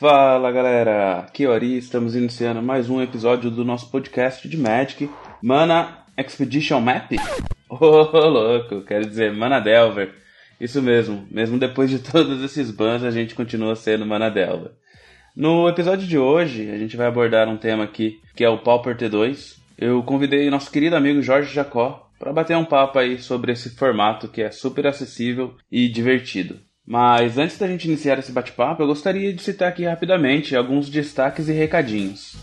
Fala galera, aqui é o Ari, estamos iniciando mais um episódio do nosso podcast de Magic, Mana Expedition Map? Ô oh, louco, quero dizer Mana Delver. Isso mesmo, mesmo depois de todos esses bans a gente continua sendo Mana Delver. No episódio de hoje a gente vai abordar um tema aqui que é o Pauper T2. Eu convidei nosso querido amigo Jorge Jacó para bater um papo aí sobre esse formato que é super acessível e divertido. Mas antes da gente iniciar esse bate-papo, eu gostaria de citar aqui rapidamente alguns destaques e recadinhos.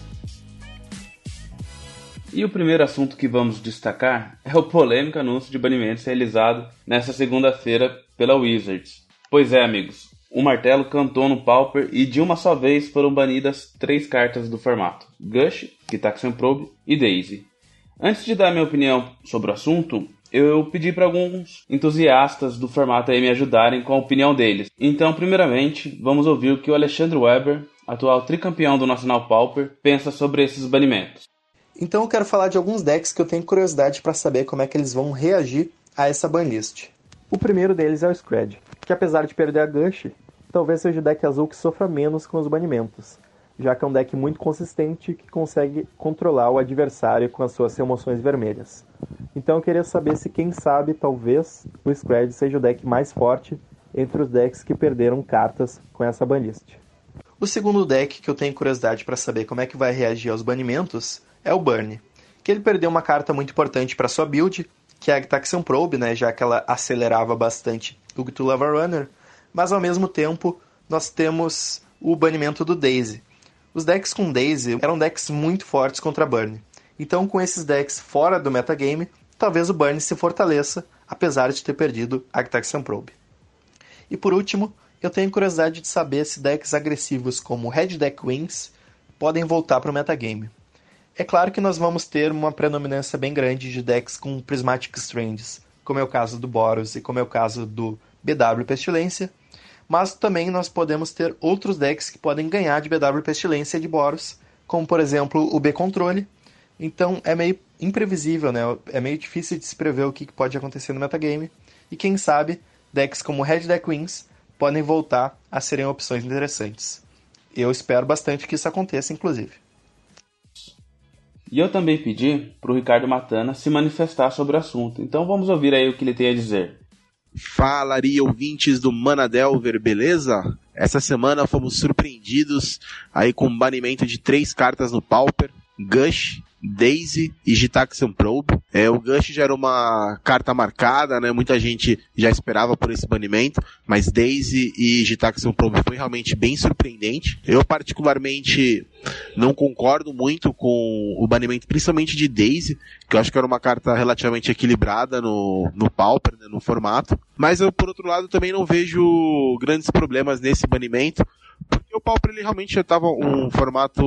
E o primeiro assunto que vamos destacar é o polêmico anúncio de banimentos realizado nesta segunda-feira pela Wizards. Pois é, amigos, o martelo cantou no Pauper e de uma só vez foram banidas três cartas do formato: Gush, Gitaxian Probe e Daisy. Antes de dar minha opinião sobre o assunto, eu pedi para alguns entusiastas do formato aí me ajudarem com a opinião deles. Então, primeiramente, vamos ouvir o que o Alexandre Weber, atual tricampeão do Nacional Pauper, pensa sobre esses banimentos. Então eu quero falar de alguns decks que eu tenho curiosidade para saber como é que eles vão reagir a essa banlist. O primeiro deles é o Scred, que apesar de perder a Gush, talvez seja o deck azul que sofra menos com os banimentos, já que é um deck muito consistente que consegue controlar o adversário com as suas emoções vermelhas. Então eu queria saber se quem sabe talvez o Scred seja o deck mais forte entre os decks que perderam cartas com essa banlist. O segundo deck que eu tenho curiosidade para saber como é que vai reagir aos banimentos é o Burn, que ele perdeu uma carta muito importante para sua build, que é a Taxion Probe, né, já que ela acelerava bastante o Cthulhu Runner, mas ao mesmo tempo nós temos o banimento do Daisy, os decks com Daisy eram decks muito fortes contra Burn. Então, com esses decks fora do metagame, talvez o Burn se fortaleça, apesar de ter perdido Architecture Probe. E por último, eu tenho curiosidade de saber se decks agressivos como Red Deck Wings podem voltar para o metagame. É claro que nós vamos ter uma predominância bem grande de decks com Prismatic Strands, como é o caso do Boros e como é o caso do BW Pestilência, mas também nós podemos ter outros decks que podem ganhar de BW Pestilência e de Boros, como por exemplo o B-Controle. Então é meio imprevisível, né? É meio difícil de se prever o que pode acontecer no metagame. E quem sabe, decks como Red Deck Wings podem voltar a serem opções interessantes. Eu espero bastante que isso aconteça, inclusive. E eu também pedi para o Ricardo Matana se manifestar sobre o assunto. Então vamos ouvir aí o que ele tem a dizer. Falaria ouvintes do Manadelver, beleza? Essa semana fomos surpreendidos aí com o banimento de três cartas no Pauper, Gush, Daisy e Gitaxian Probe. É, o Gush já era uma carta marcada, né? Muita gente já esperava por esse banimento, mas Daisy e Gitaxian Probe foi realmente bem surpreendente. Eu particularmente não concordo muito com o banimento, principalmente de Daisy, que eu acho que era uma carta relativamente equilibrada no, no Pauper, né, no formato. Mas eu, por outro lado, também não vejo grandes problemas nesse banimento, Pauper ele realmente já estava um formato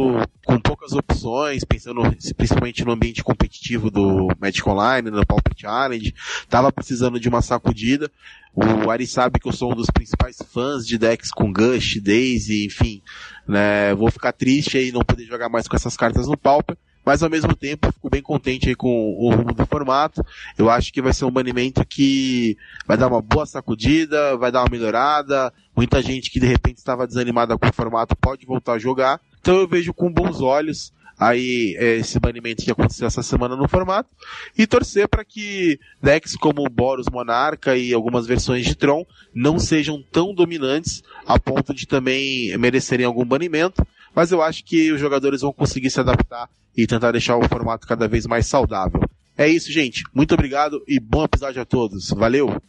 com poucas opções, pensando principalmente no ambiente competitivo do Magic Online, no Pauper Challenge, estava precisando de uma sacudida. O Ari sabe que eu sou um dos principais fãs de decks com Gush, Daisy, enfim, né, vou ficar triste aí não poder jogar mais com essas cartas no Pauper, mas ao mesmo tempo fico bem contente com o rumo do formato. Eu acho que vai ser um banimento que vai dar uma boa sacudida, vai dar uma melhorada. Muita gente que de repente estava desanimada com o formato pode voltar a jogar. Então eu vejo com bons olhos aí é, esse banimento que aconteceu essa semana no formato e torcer para que decks como Boros Monarca e algumas versões de Tron não sejam tão dominantes a ponto de também merecerem algum banimento, mas eu acho que os jogadores vão conseguir se adaptar e tentar deixar o formato cada vez mais saudável. É isso, gente. Muito obrigado e bom episódio a todos. Valeu!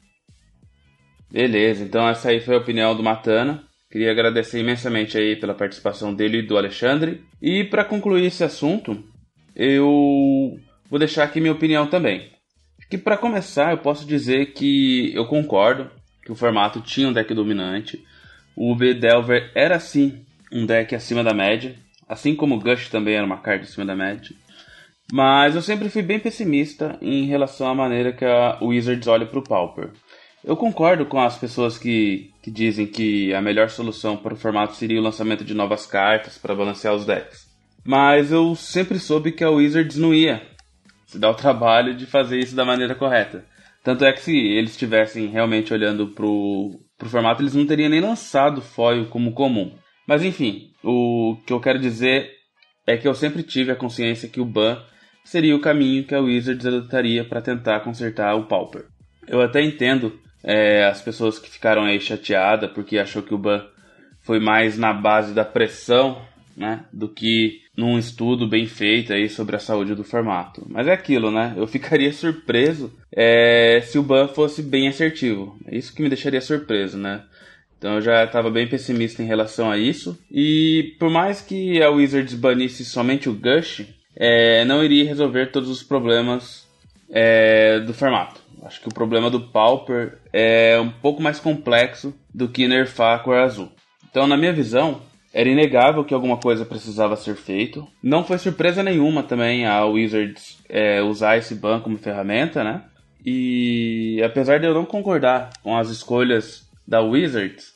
Beleza, então essa aí foi a opinião do Matana. Queria agradecer imensamente aí pela participação dele e do Alexandre. E para concluir esse assunto, eu vou deixar aqui minha opinião também. Que para começar, eu posso dizer que eu concordo que o formato tinha um deck dominante. O V-Delver era sim um deck acima da média, assim como Gush também era uma carta acima da média. Mas eu sempre fui bem pessimista em relação à maneira que a Wizards olha para o Pauper. Eu concordo com as pessoas que, que dizem que a melhor solução para o formato seria o lançamento de novas cartas para balancear os decks. Mas eu sempre soube que a Wizards não ia se dar o trabalho de fazer isso da maneira correta. Tanto é que se eles estivessem realmente olhando pro, pro formato, eles não teriam nem lançado foil como comum. Mas enfim, o que eu quero dizer é que eu sempre tive a consciência que o ban seria o caminho que a Wizards adotaria para tentar consertar o Pauper. Eu até entendo é, as pessoas que ficaram aí chateadas porque achou que o ban foi mais na base da pressão né, do que num estudo bem feito aí sobre a saúde do formato. Mas é aquilo, né? Eu ficaria surpreso é, se o ban fosse bem assertivo. É isso que me deixaria surpreso, né? Então eu já estava bem pessimista em relação a isso. E por mais que a Wizards banisse somente o Gush, é, não iria resolver todos os problemas é, do formato. Acho que o problema do Pauper é um pouco mais complexo do que nerfar a cor azul. Então, na minha visão, era inegável que alguma coisa precisava ser feito. Não foi surpresa nenhuma também a Wizards é, usar esse ban como ferramenta, né? E apesar de eu não concordar com as escolhas da Wizards,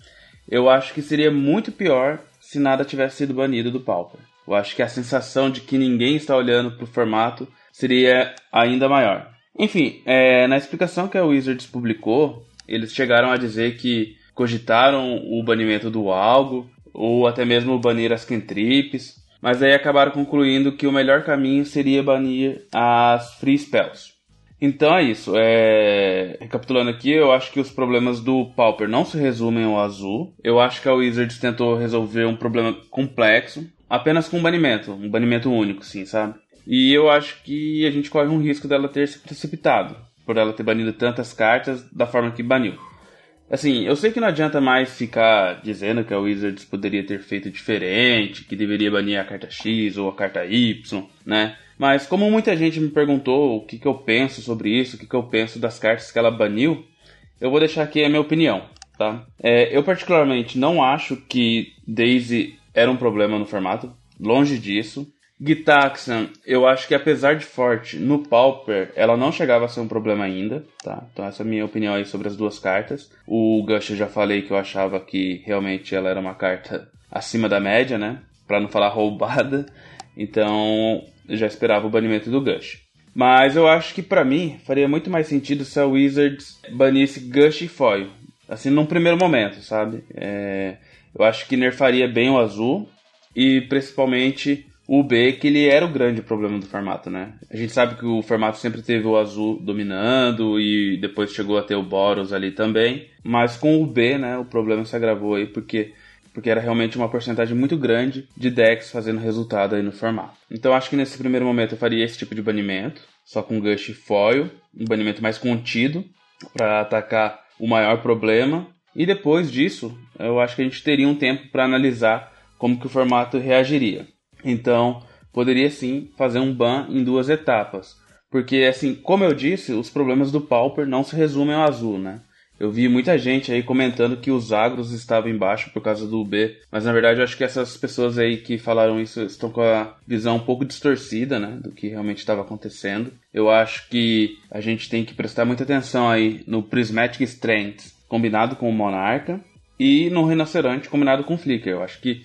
eu acho que seria muito pior se nada tivesse sido banido do Pauper. Eu acho que a sensação de que ninguém está olhando para o formato seria ainda maior. Enfim, é, na explicação que a Wizards publicou, eles chegaram a dizer que cogitaram o banimento do algo, ou até mesmo banir as cantrips, mas aí acabaram concluindo que o melhor caminho seria banir as free spells. Então é isso. É... Recapitulando aqui, eu acho que os problemas do Pauper não se resumem ao azul. Eu acho que a Wizards tentou resolver um problema complexo apenas com um banimento, um banimento único, sim, sabe? E eu acho que a gente corre um risco dela ter se precipitado por ela ter banido tantas cartas da forma que baniu. Assim, eu sei que não adianta mais ficar dizendo que a Wizards poderia ter feito diferente, que deveria banir a carta X ou a carta Y, né? Mas como muita gente me perguntou o que, que eu penso sobre isso, o que, que eu penso das cartas que ela baniu, eu vou deixar aqui a minha opinião, tá? É, eu particularmente não acho que Daisy era um problema no formato, longe disso. Gitaxian, eu acho que apesar de forte no Pauper, ela não chegava a ser um problema ainda, tá? Então essa é a minha opinião aí sobre as duas cartas. O Gush eu já falei que eu achava que realmente ela era uma carta acima da média, né? Pra não falar roubada. Então eu já esperava o banimento do Gush. Mas eu acho que para mim faria muito mais sentido se a Wizards banisse Gush e Foil. Assim, num primeiro momento, sabe? É... Eu acho que nerfaria bem o azul e principalmente o B, que ele era o grande problema do formato, né? A gente sabe que o formato sempre teve o azul dominando e depois chegou a ter o Boros ali também, mas com o B, né, o problema se agravou aí porque porque era realmente uma porcentagem muito grande de decks fazendo resultado aí no formato. Então acho que nesse primeiro momento eu faria esse tipo de banimento, só com Gush e Foil, um banimento mais contido para atacar o maior problema. E depois disso, eu acho que a gente teria um tempo para analisar como que o formato reagiria. Então, poderia sim fazer um ban em duas etapas. Porque, assim, como eu disse, os problemas do Pauper não se resumem ao azul, né? Eu vi muita gente aí comentando que os agros estavam embaixo por causa do B, mas na verdade eu acho que essas pessoas aí que falaram isso estão com a visão um pouco distorcida, né, do que realmente estava acontecendo. Eu acho que a gente tem que prestar muita atenção aí no Prismatic Strength combinado com o Monarca e no Rinoceronte combinado com o Flicker. Eu acho que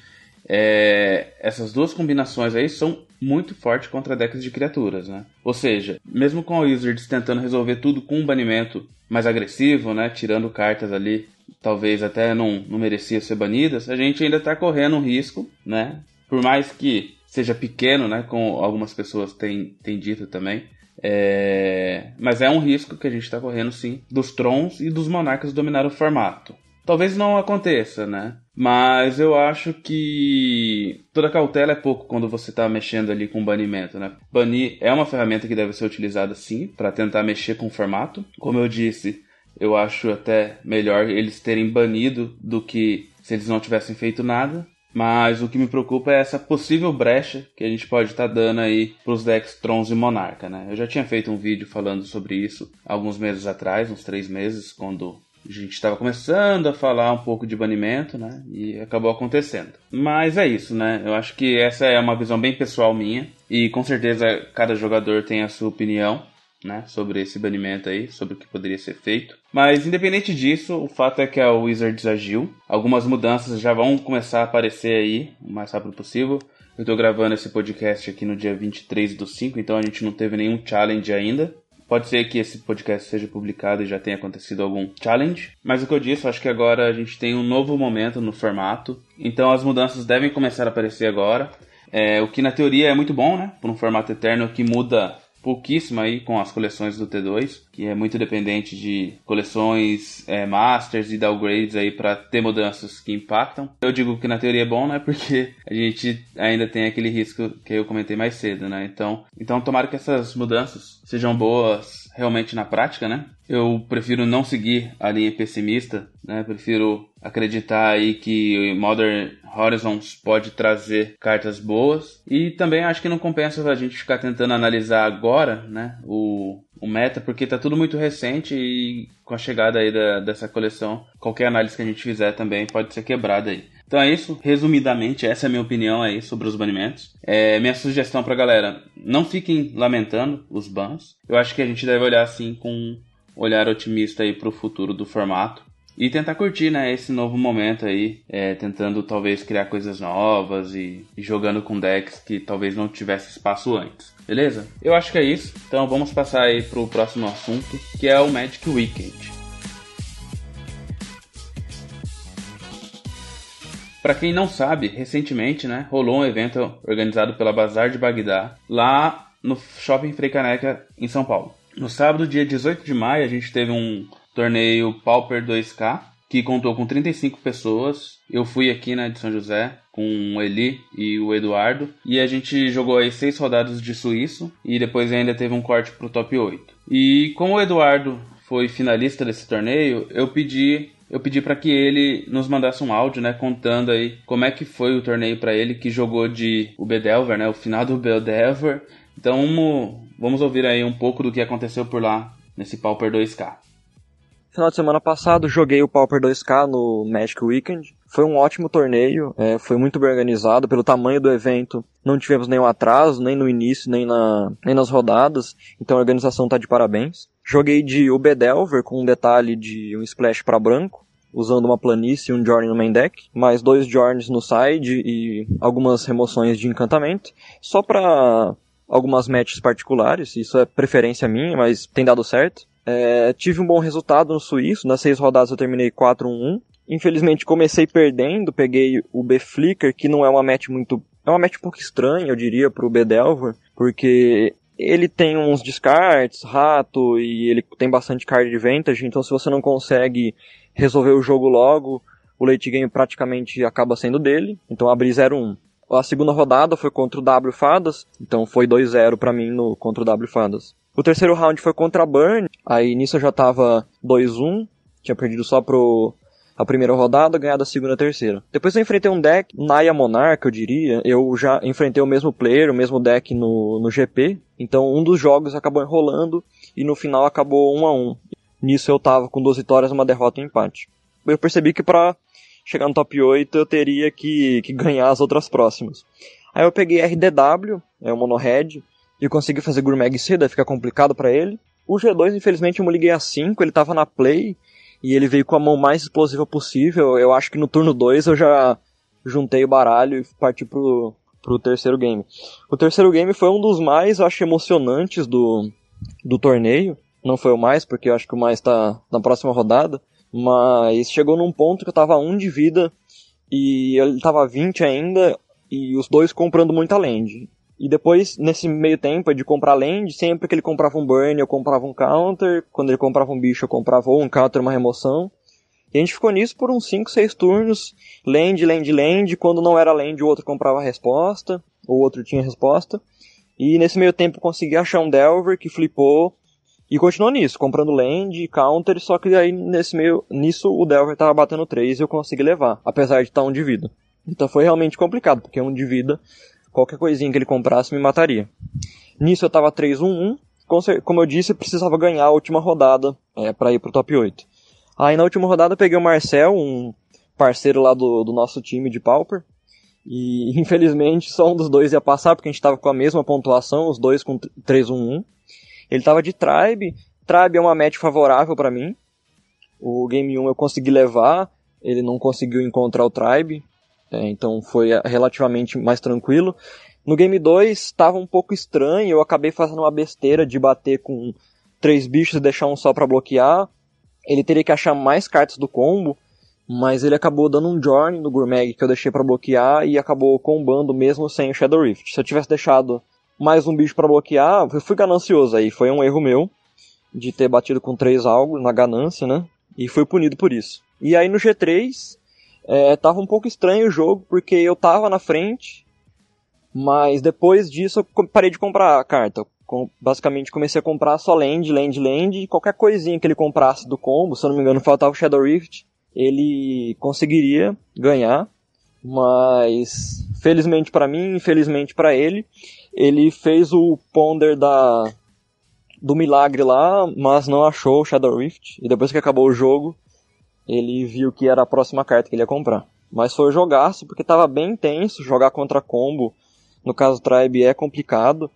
é, essas duas combinações aí são muito fortes contra decks de criaturas, né? Ou seja, mesmo com a Wizards tentando resolver tudo com um banimento mais agressivo, né? Tirando cartas ali, talvez até não, não merecia ser banidas, a gente ainda está correndo um risco, né? Por mais que seja pequeno, né? Como algumas pessoas têm, têm dito também. É... Mas é um risco que a gente está correndo sim dos Trons e dos Monarcas dominar o formato. Talvez não aconteça, né? Mas eu acho que toda cautela é pouco quando você está mexendo ali com banimento, né? Banir é uma ferramenta que deve ser utilizada sim para tentar mexer com o formato. Como eu disse, eu acho até melhor eles terem banido do que se eles não tivessem feito nada. Mas o que me preocupa é essa possível brecha que a gente pode estar tá dando aí para os decks Trons e Monarca, né? Eu já tinha feito um vídeo falando sobre isso alguns meses atrás, uns três meses, quando a gente estava começando a falar um pouco de banimento, né? E acabou acontecendo. Mas é isso, né? Eu acho que essa é uma visão bem pessoal minha. E com certeza cada jogador tem a sua opinião, né? Sobre esse banimento aí, sobre o que poderia ser feito. Mas independente disso, o fato é que a Wizards agiu. Algumas mudanças já vão começar a aparecer aí o mais rápido possível. Eu tô gravando esse podcast aqui no dia 23 do 5, então a gente não teve nenhum challenge ainda. Pode ser que esse podcast seja publicado e já tenha acontecido algum challenge, mas o que eu disse, acho que agora a gente tem um novo momento no formato, então as mudanças devem começar a aparecer agora. É, o que na teoria é muito bom, né? Por um formato eterno que muda pouquíssimo aí com as coleções do T2, que é muito dependente de coleções é, masters e downgrades aí para ter mudanças que impactam. Eu digo que na teoria é bom, né? Porque a gente ainda tem aquele risco que eu comentei mais cedo, né? Então, então tomara que essas mudanças sejam boas realmente na prática, né? Eu prefiro não seguir a linha pessimista, né? Prefiro acreditar aí que Modern Horizons pode trazer cartas boas e também acho que não compensa a gente ficar tentando analisar agora, né? O, o meta, porque tá tudo muito recente e com a chegada aí da, dessa coleção, qualquer análise que a gente fizer também pode ser quebrada aí. Então é isso, resumidamente, essa é a minha opinião aí sobre os banimentos. É, minha sugestão pra galera, não fiquem lamentando os bans. Eu acho que a gente deve olhar assim com um olhar otimista aí pro futuro do formato. E tentar curtir, né, esse novo momento aí, é, tentando talvez criar coisas novas e, e jogando com decks que talvez não tivesse espaço antes. Beleza? Eu acho que é isso. Então vamos passar aí pro próximo assunto, que é o Magic Weekend. Para quem não sabe, recentemente, né, rolou um evento organizado pela Bazar de Bagdá, lá no Shopping Frei Caneca, em São Paulo. No sábado, dia 18 de maio, a gente teve um torneio Pauper 2K, que contou com 35 pessoas. Eu fui aqui na né, de São José com o Eli e o Eduardo. E a gente jogou aí seis rodadas de suíço e depois ainda teve um corte pro top 8. E como o Eduardo foi finalista desse torneio, eu pedi eu pedi para que ele nos mandasse um áudio, né, contando aí como é que foi o torneio para ele que jogou de o Bedelver, né, o final do Bedelver. Então vamos, vamos ouvir aí um pouco do que aconteceu por lá nesse Pauper 2K. Final de semana passado joguei o Pauper 2K no Magic Weekend. Foi um ótimo torneio, é, foi muito bem organizado pelo tamanho do evento. Não tivemos nenhum atraso, nem no início, nem, na, nem nas rodadas. Então a organização está de parabéns. Joguei de Ubedelver com um detalhe de um splash para branco, usando uma planície e um Journey no main deck, mais dois Journeys no side e algumas remoções de encantamento, só para algumas matches particulares, isso é preferência minha, mas tem dado certo. É, tive um bom resultado no suíço, nas seis rodadas eu terminei 4-1-1. Infelizmente comecei perdendo, peguei o B-Flicker, que não é uma match muito... É uma match um pouco estranha, eu diria, pro B-Delver, porque ele tem uns descartes, rato, e ele tem bastante card advantage, então se você não consegue resolver o jogo logo, o late game praticamente acaba sendo dele, então abri 0-1. A segunda rodada foi contra o W Fadas, então foi 2-0 para mim no contra o W Fadas. O terceiro round foi contra a Burn, aí nisso eu já tava 2-1, tinha perdido só pro a primeira rodada, ganhado a segunda e a terceira. Depois eu enfrentei um deck, Naya Monarch, eu diria. Eu já enfrentei o mesmo player, o mesmo deck no, no GP. Então um dos jogos acabou enrolando e no final acabou 1 a 1 Nisso eu tava com duas vitórias, uma derrota e um empate. Eu percebi que para chegar no top 8 eu teria que, que ganhar as outras próximas. Aí eu peguei RDW, é o Mono Red, e consegui fazer Gourmet cedo, fica complicado para ele. O G2, infelizmente, eu me liguei a 5, ele tava na play, e ele veio com a mão mais explosiva possível. Eu acho que no turno 2 eu já juntei o baralho e parti pro, pro terceiro game. O terceiro game foi um dos mais, eu acho, emocionantes do, do torneio. Não foi o mais, porque eu acho que o mais tá na próxima rodada. Mas chegou num ponto que eu tava 1 um de vida e ele tava 20 ainda e os dois comprando muita land. E depois, nesse meio tempo de comprar land, sempre que ele comprava um burn, eu comprava um counter. Quando ele comprava um bicho, eu comprava ou um counter, uma remoção. E a gente ficou nisso por uns 5, 6 turnos. Land, land, land. Quando não era land, o outro comprava a resposta. Ou o outro tinha a resposta. E nesse meio tempo consegui achar um Delver que flipou. E continuou nisso, comprando land, counter, só que aí nesse meio, nisso o Delver tava batendo 3 e eu consegui levar, apesar de estar um de vida. Então foi realmente complicado, porque um de vida Qualquer coisinha que ele comprasse me mataria. Nisso eu tava 3-1-1. Como eu disse, eu precisava ganhar a última rodada é, para ir pro top 8. Aí na última rodada eu peguei o Marcel, um parceiro lá do, do nosso time de Pauper. E infelizmente só um dos dois ia passar, porque a gente tava com a mesma pontuação, os dois com 3-1-1. Ele tava de Tribe. Tribe é uma match favorável para mim. O Game 1 eu consegui levar, ele não conseguiu encontrar o Tribe. É, então foi é, relativamente mais tranquilo. No game 2 estava um pouco estranho, eu acabei fazendo uma besteira de bater com três bichos e deixar um só para bloquear. Ele teria que achar mais cartas do combo, mas ele acabou dando um Journey no Gourmet que eu deixei para bloquear e acabou combando mesmo sem o Shadow Rift. Se eu tivesse deixado mais um bicho para bloquear, eu fui ganancioso aí, foi um erro meu de ter batido com três algo na ganância, né? E fui punido por isso. E aí no G3 é, tava um pouco estranho o jogo porque eu tava na frente, mas depois disso eu parei de comprar a carta. Basicamente comecei a comprar só land, land, land e qualquer coisinha que ele comprasse do combo, se eu não me engano faltava o Shadow Rift, ele conseguiria ganhar, mas felizmente para mim, infelizmente para ele, ele fez o ponder da do milagre lá, mas não achou o Shadow Rift. E depois que acabou o jogo, ele viu que era a próxima carta que ele ia comprar. Mas foi jogaço, porque estava bem intenso, jogar contra combo, no caso Tribe é complicado.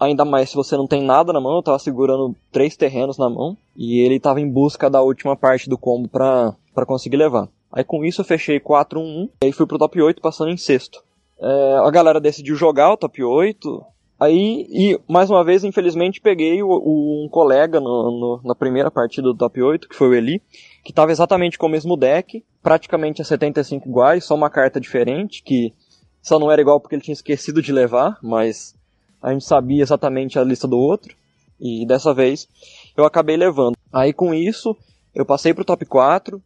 Ainda mais se você não tem nada na mão, eu tava segurando três terrenos na mão, e ele tava em busca da última parte do combo pra conseguir levar. Aí com isso eu fechei 4-1-1, e aí fui pro top 8 passando em sexto. É, a galera decidiu jogar o top 8. Aí, e mais uma vez, infelizmente, peguei o, o, um colega no, no, na primeira partida do top 8, que foi o Eli, que estava exatamente com o mesmo deck, praticamente a 75 iguais, só uma carta diferente, que só não era igual porque ele tinha esquecido de levar, mas a gente sabia exatamente a lista do outro, e dessa vez eu acabei levando. Aí com isso, eu passei pro top 4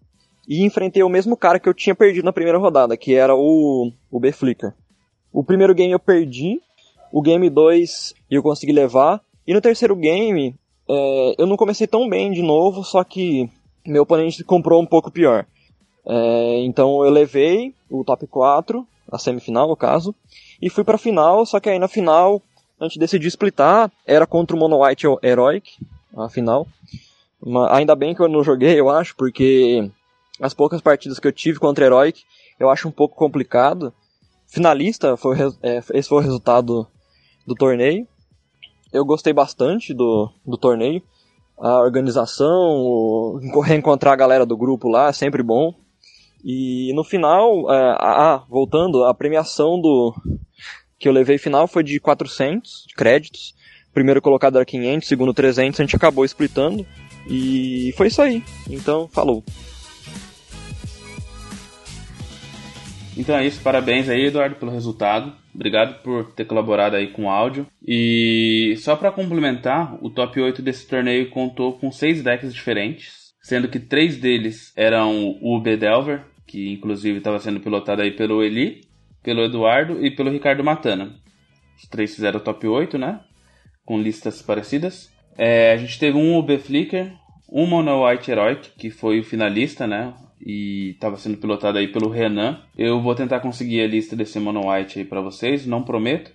e enfrentei o mesmo cara que eu tinha perdido na primeira rodada, que era o, o B Flicker. O primeiro game eu perdi, o game 2 eu consegui levar, e no terceiro game é, eu não comecei tão bem de novo, só que meu oponente comprou um pouco pior. É, então eu levei o top 4, a semifinal no caso, e fui pra final, só que aí na final a gente decidiu splitar, era contra o Mono White Heroic, a final. ainda bem que eu não joguei, eu acho, porque as poucas partidas que eu tive contra Heroic eu acho um pouco complicado finalista, foi, é, esse foi o resultado do torneio. Eu gostei bastante do, do torneio. A organização, o, reencontrar a galera do grupo lá é sempre bom. E no final, é, ah, voltando, a premiação do que eu levei final foi de 400 créditos. Primeiro colocado era 500, segundo 300, a gente acabou splitando. E foi isso aí. Então, falou. Então é isso, parabéns aí, Eduardo, pelo resultado. Obrigado por ter colaborado aí com o áudio. E só para complementar, o top 8 desse torneio contou com seis decks diferentes, sendo que três deles eram o UB Delver, que inclusive estava sendo pilotado aí pelo Eli, pelo Eduardo e pelo Ricardo Matana. Os três fizeram o top 8, né? Com listas parecidas. É, a gente teve um UB Flicker, um Mono White Heroic, que foi o finalista, né? E estava sendo pilotado aí pelo Renan. Eu vou tentar conseguir a lista desse Mono White aí para vocês, não prometo.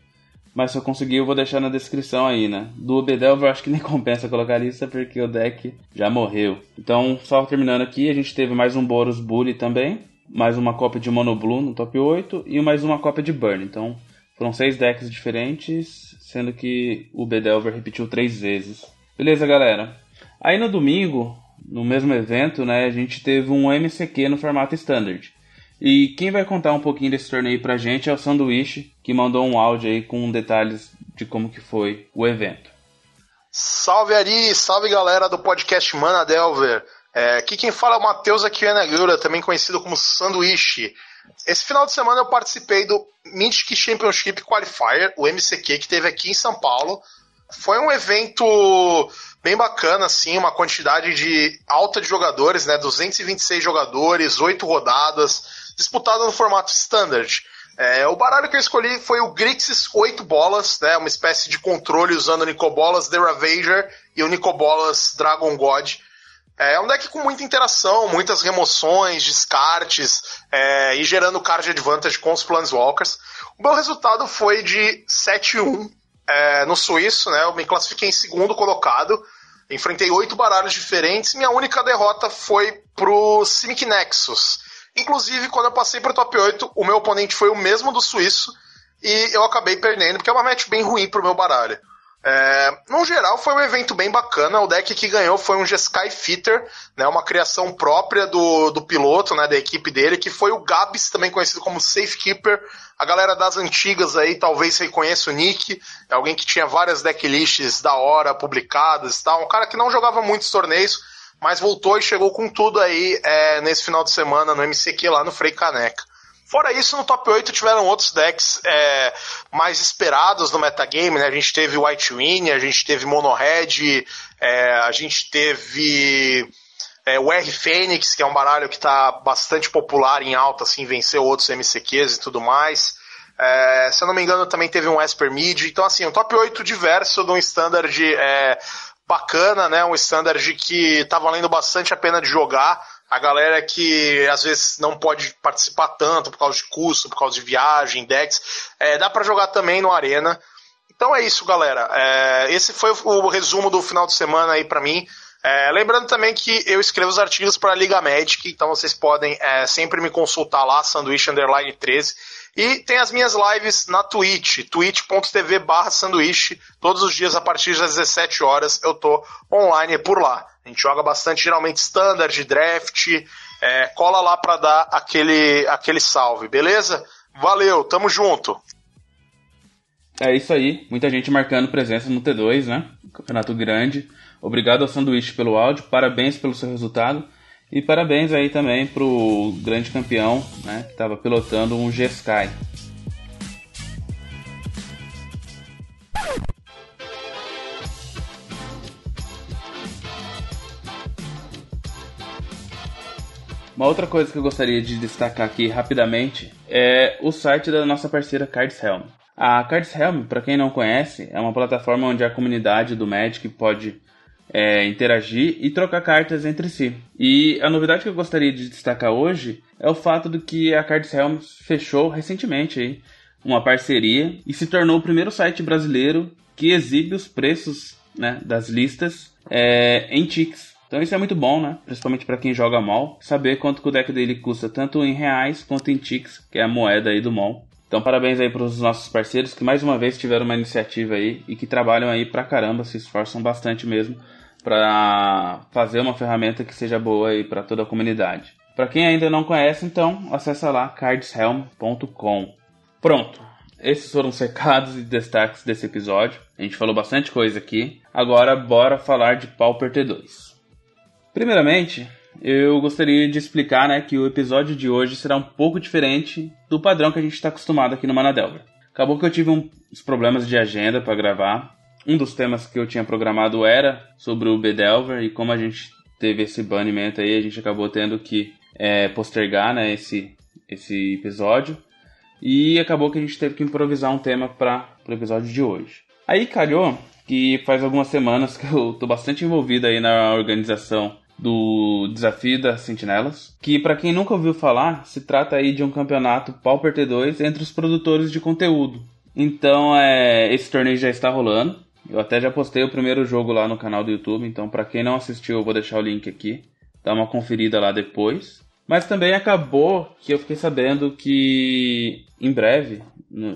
Mas se eu conseguir, eu vou deixar na descrição aí, né? Do Obedelver, eu acho que nem compensa colocar a lista porque o deck já morreu. Então, só terminando aqui, a gente teve mais um Boros Bully também. Mais uma cópia de Mono Blue no top 8 e mais uma cópia de Burn. Então, foram seis decks diferentes, sendo que o Bedelver repetiu três vezes. Beleza, galera? Aí no domingo, no mesmo evento, né, a gente teve um MCQ no formato standard. E quem vai contar um pouquinho desse torneio pra gente é o Sanduíche, que mandou um áudio aí com detalhes de como que foi o evento. Salve Ari, salve galera do podcast Mana Delver. É, aqui quem fala é o Matheus Akianagura, também conhecido como Sanduíche. Esse final de semana eu participei do Mythic Championship Qualifier, o MCQ, que teve aqui em São Paulo. Foi um evento bem bacana, assim, uma quantidade de alta de jogadores, né? 226 jogadores, 8 rodadas, disputada no formato standard. É, o baralho que eu escolhi foi o Grixis 8 bolas, né? Uma espécie de controle usando o Nicobolas The Ravager e o Nicobolas Dragon God. É um deck com muita interação, muitas remoções, descartes é, e gerando card advantage com os Planeswalkers. O meu resultado foi de 7-1 é, no suíço, né? Eu me classifiquei em segundo colocado. Enfrentei oito baralhos diferentes. Minha única derrota foi pro Simic Nexus. Inclusive, quando eu passei pro top 8, o meu oponente foi o mesmo do suíço. E eu acabei perdendo, porque é uma match bem ruim pro meu baralho. É, no geral, foi um evento bem bacana. O deck que ganhou foi um G-Sky Fitter, né, uma criação própria do, do piloto, né, da equipe dele, que foi o Gabs, também conhecido como Safekeeper. A galera das antigas aí talvez reconheça o Nick, é alguém que tinha várias decklists da hora publicadas e tal. Um cara que não jogava muitos torneios, mas voltou e chegou com tudo aí é, nesse final de semana no MCQ lá no Frei Caneca. Fora isso, no top 8 tiveram outros decks é, mais esperados no metagame, né? A gente teve White Win, a gente teve Mono Red, é, a gente teve é, o R Fênix, que é um baralho que está bastante popular em alta, assim, venceu outros MCQs e tudo mais. É, se eu não me engano, também teve um Esper Mid. Então, assim, um top 8 diverso de um standard é, bacana, né? Um standard que tá valendo bastante a pena de jogar a galera que às vezes não pode participar tanto por causa de custo, por causa de viagem, decks, é, dá para jogar também no Arena. Então é isso, galera. É, esse foi o resumo do final de semana aí para mim. É, lembrando também que eu escrevo os artigos para a Liga Magic, então vocês podem é, sempre me consultar lá, sanduíche underline 13. E tem as minhas lives na Twitch, twitch.tv barra sanduíche. Todos os dias a partir das 17 horas eu tô online por lá. A gente joga bastante, geralmente standard, draft. É, cola lá para dar aquele, aquele salve, beleza? Valeu, tamo junto. É isso aí, muita gente marcando presença no T2, né? Campeonato grande. Obrigado ao Sanduíche pelo áudio, parabéns pelo seu resultado. E parabéns aí também pro grande campeão, né? Que estava pilotando um G-Sky. Uma outra coisa que eu gostaria de destacar aqui rapidamente é o site da nossa parceira Cards Helm. A Cards Helm, para quem não conhece, é uma plataforma onde a comunidade do Magic pode é, interagir e trocar cartas entre si. E a novidade que eu gostaria de destacar hoje é o fato de que a Cards Helm fechou recentemente aí, uma parceria e se tornou o primeiro site brasileiro que exibe os preços né, das listas é, em ticks. Então isso é muito bom, né? Principalmente para quem joga mal, saber quanto que o deck dele custa tanto em reais quanto em ticks, que é a moeda aí do mall. Então parabéns aí para os nossos parceiros que mais uma vez tiveram uma iniciativa aí e que trabalham aí pra caramba, se esforçam bastante mesmo para fazer uma ferramenta que seja boa aí para toda a comunidade. Para quem ainda não conhece, então acessa lá cardshelm.com. Pronto. Esses foram os recados e destaques desse episódio. A gente falou bastante coisa aqui. Agora bora falar de Pauper T2. Primeiramente, eu gostaria de explicar né, que o episódio de hoje será um pouco diferente do padrão que a gente está acostumado aqui no Manadelver. Acabou que eu tive uns problemas de agenda para gravar. Um dos temas que eu tinha programado era sobre o Bedelver e como a gente teve esse banimento aí, a gente acabou tendo que é, postergar né, esse, esse episódio. E acabou que a gente teve que improvisar um tema para o episódio de hoje. Aí calhou que faz algumas semanas que eu estou bastante envolvido aí na organização do Desafio das Sentinelas, que para quem nunca ouviu falar, se trata aí de um campeonato Pauper T2 entre os produtores de conteúdo. Então, é, esse torneio já está rolando. Eu até já postei o primeiro jogo lá no canal do YouTube, então para quem não assistiu, eu vou deixar o link aqui. Dá uma conferida lá depois. Mas também acabou que eu fiquei sabendo que em breve,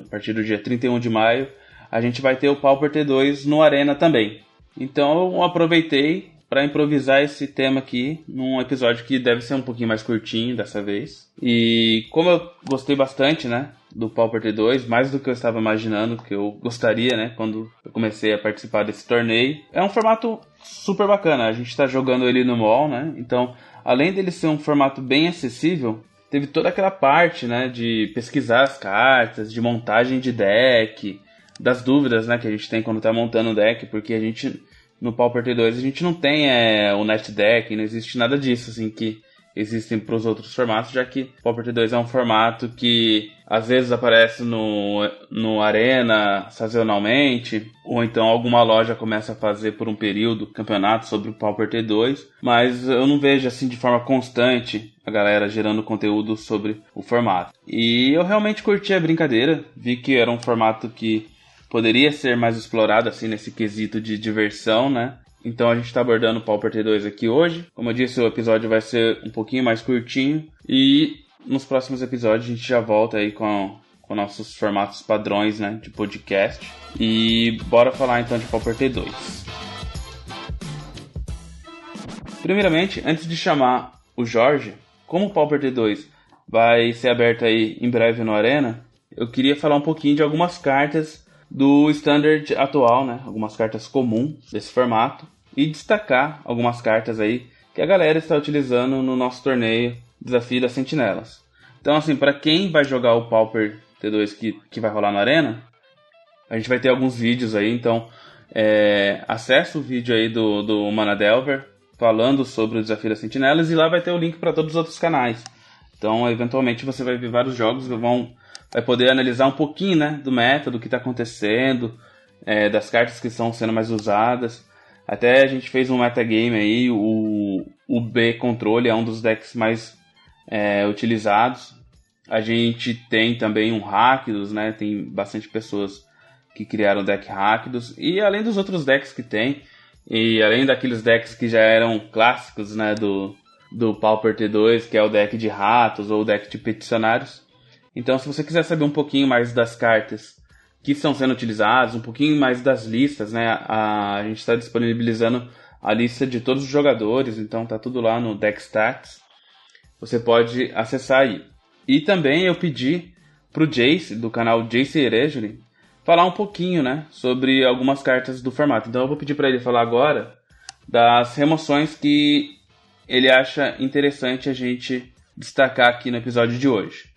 a partir do dia 31 de maio, a gente vai ter o Pauper T2 no Arena também. Então eu aproveitei para improvisar esse tema aqui num episódio que deve ser um pouquinho mais curtinho dessa vez. E como eu gostei bastante, né, do Pauper T2, mais do que eu estava imaginando, que eu gostaria, né, quando eu comecei a participar desse torneio. É um formato super bacana, a gente está jogando ele no mall, né, então além dele ser um formato bem acessível, teve toda aquela parte, né, de pesquisar as cartas, de montagem de deck, das dúvidas, né, que a gente tem quando está montando o deck, porque a gente no Pauper T2 a gente não tem é, o Net Deck, não existe nada disso, assim, que existem para os outros formatos, já que o Pauper T2 é um formato que às vezes aparece no, no Arena sazonalmente, ou então alguma loja começa a fazer por um período campeonato sobre o Pauper T2, mas eu não vejo assim de forma constante a galera gerando conteúdo sobre o formato. E eu realmente curti a brincadeira, vi que era um formato que poderia ser mais explorado assim nesse quesito de diversão, né? Então a gente está abordando o Pauper T2 aqui hoje. Como eu disse, o episódio vai ser um pouquinho mais curtinho e nos próximos episódios a gente já volta aí com, com nossos formatos padrões né, de podcast. E bora falar então de Pauper T2. Primeiramente, antes de chamar o Jorge, como o Pauper T2 vai ser aberto aí em breve no Arena, eu queria falar um pouquinho de algumas cartas do standard atual, né? Algumas cartas comuns desse formato e destacar algumas cartas aí que a galera está utilizando no nosso torneio Desafio das Sentinelas. Então, assim, para quem vai jogar o Pauper T2 que, que vai rolar na Arena, a gente vai ter alguns vídeos aí, então é, acessa o vídeo aí do, do Mana Delver falando sobre o Desafio das Sentinelas e lá vai ter o link para todos os outros canais. Então, eventualmente, você vai ver vários jogos que vão vai poder analisar um pouquinho né, do método, do que está acontecendo, é, das cartas que estão sendo mais usadas. Até a gente fez um metagame aí, o, o B controle é um dos decks mais é, utilizados. A gente tem também um Rakdos, né? Tem bastante pessoas que criaram deck Rakdos. E além dos outros decks que tem, e além daqueles decks que já eram clássicos, né? Do, do Pauper T2, que é o deck de ratos ou o deck de peticionários. Então, se você quiser saber um pouquinho mais das cartas que estão sendo utilizadas, um pouquinho mais das listas, né? A, a gente está disponibilizando a lista de todos os jogadores, então tá tudo lá no Deck Stats. Você pode acessar aí. E também eu pedi pro Jace, do canal Jace Herejuri, falar um pouquinho, né, sobre algumas cartas do formato. Então eu vou pedir para ele falar agora das remoções que ele acha interessante a gente destacar aqui no episódio de hoje.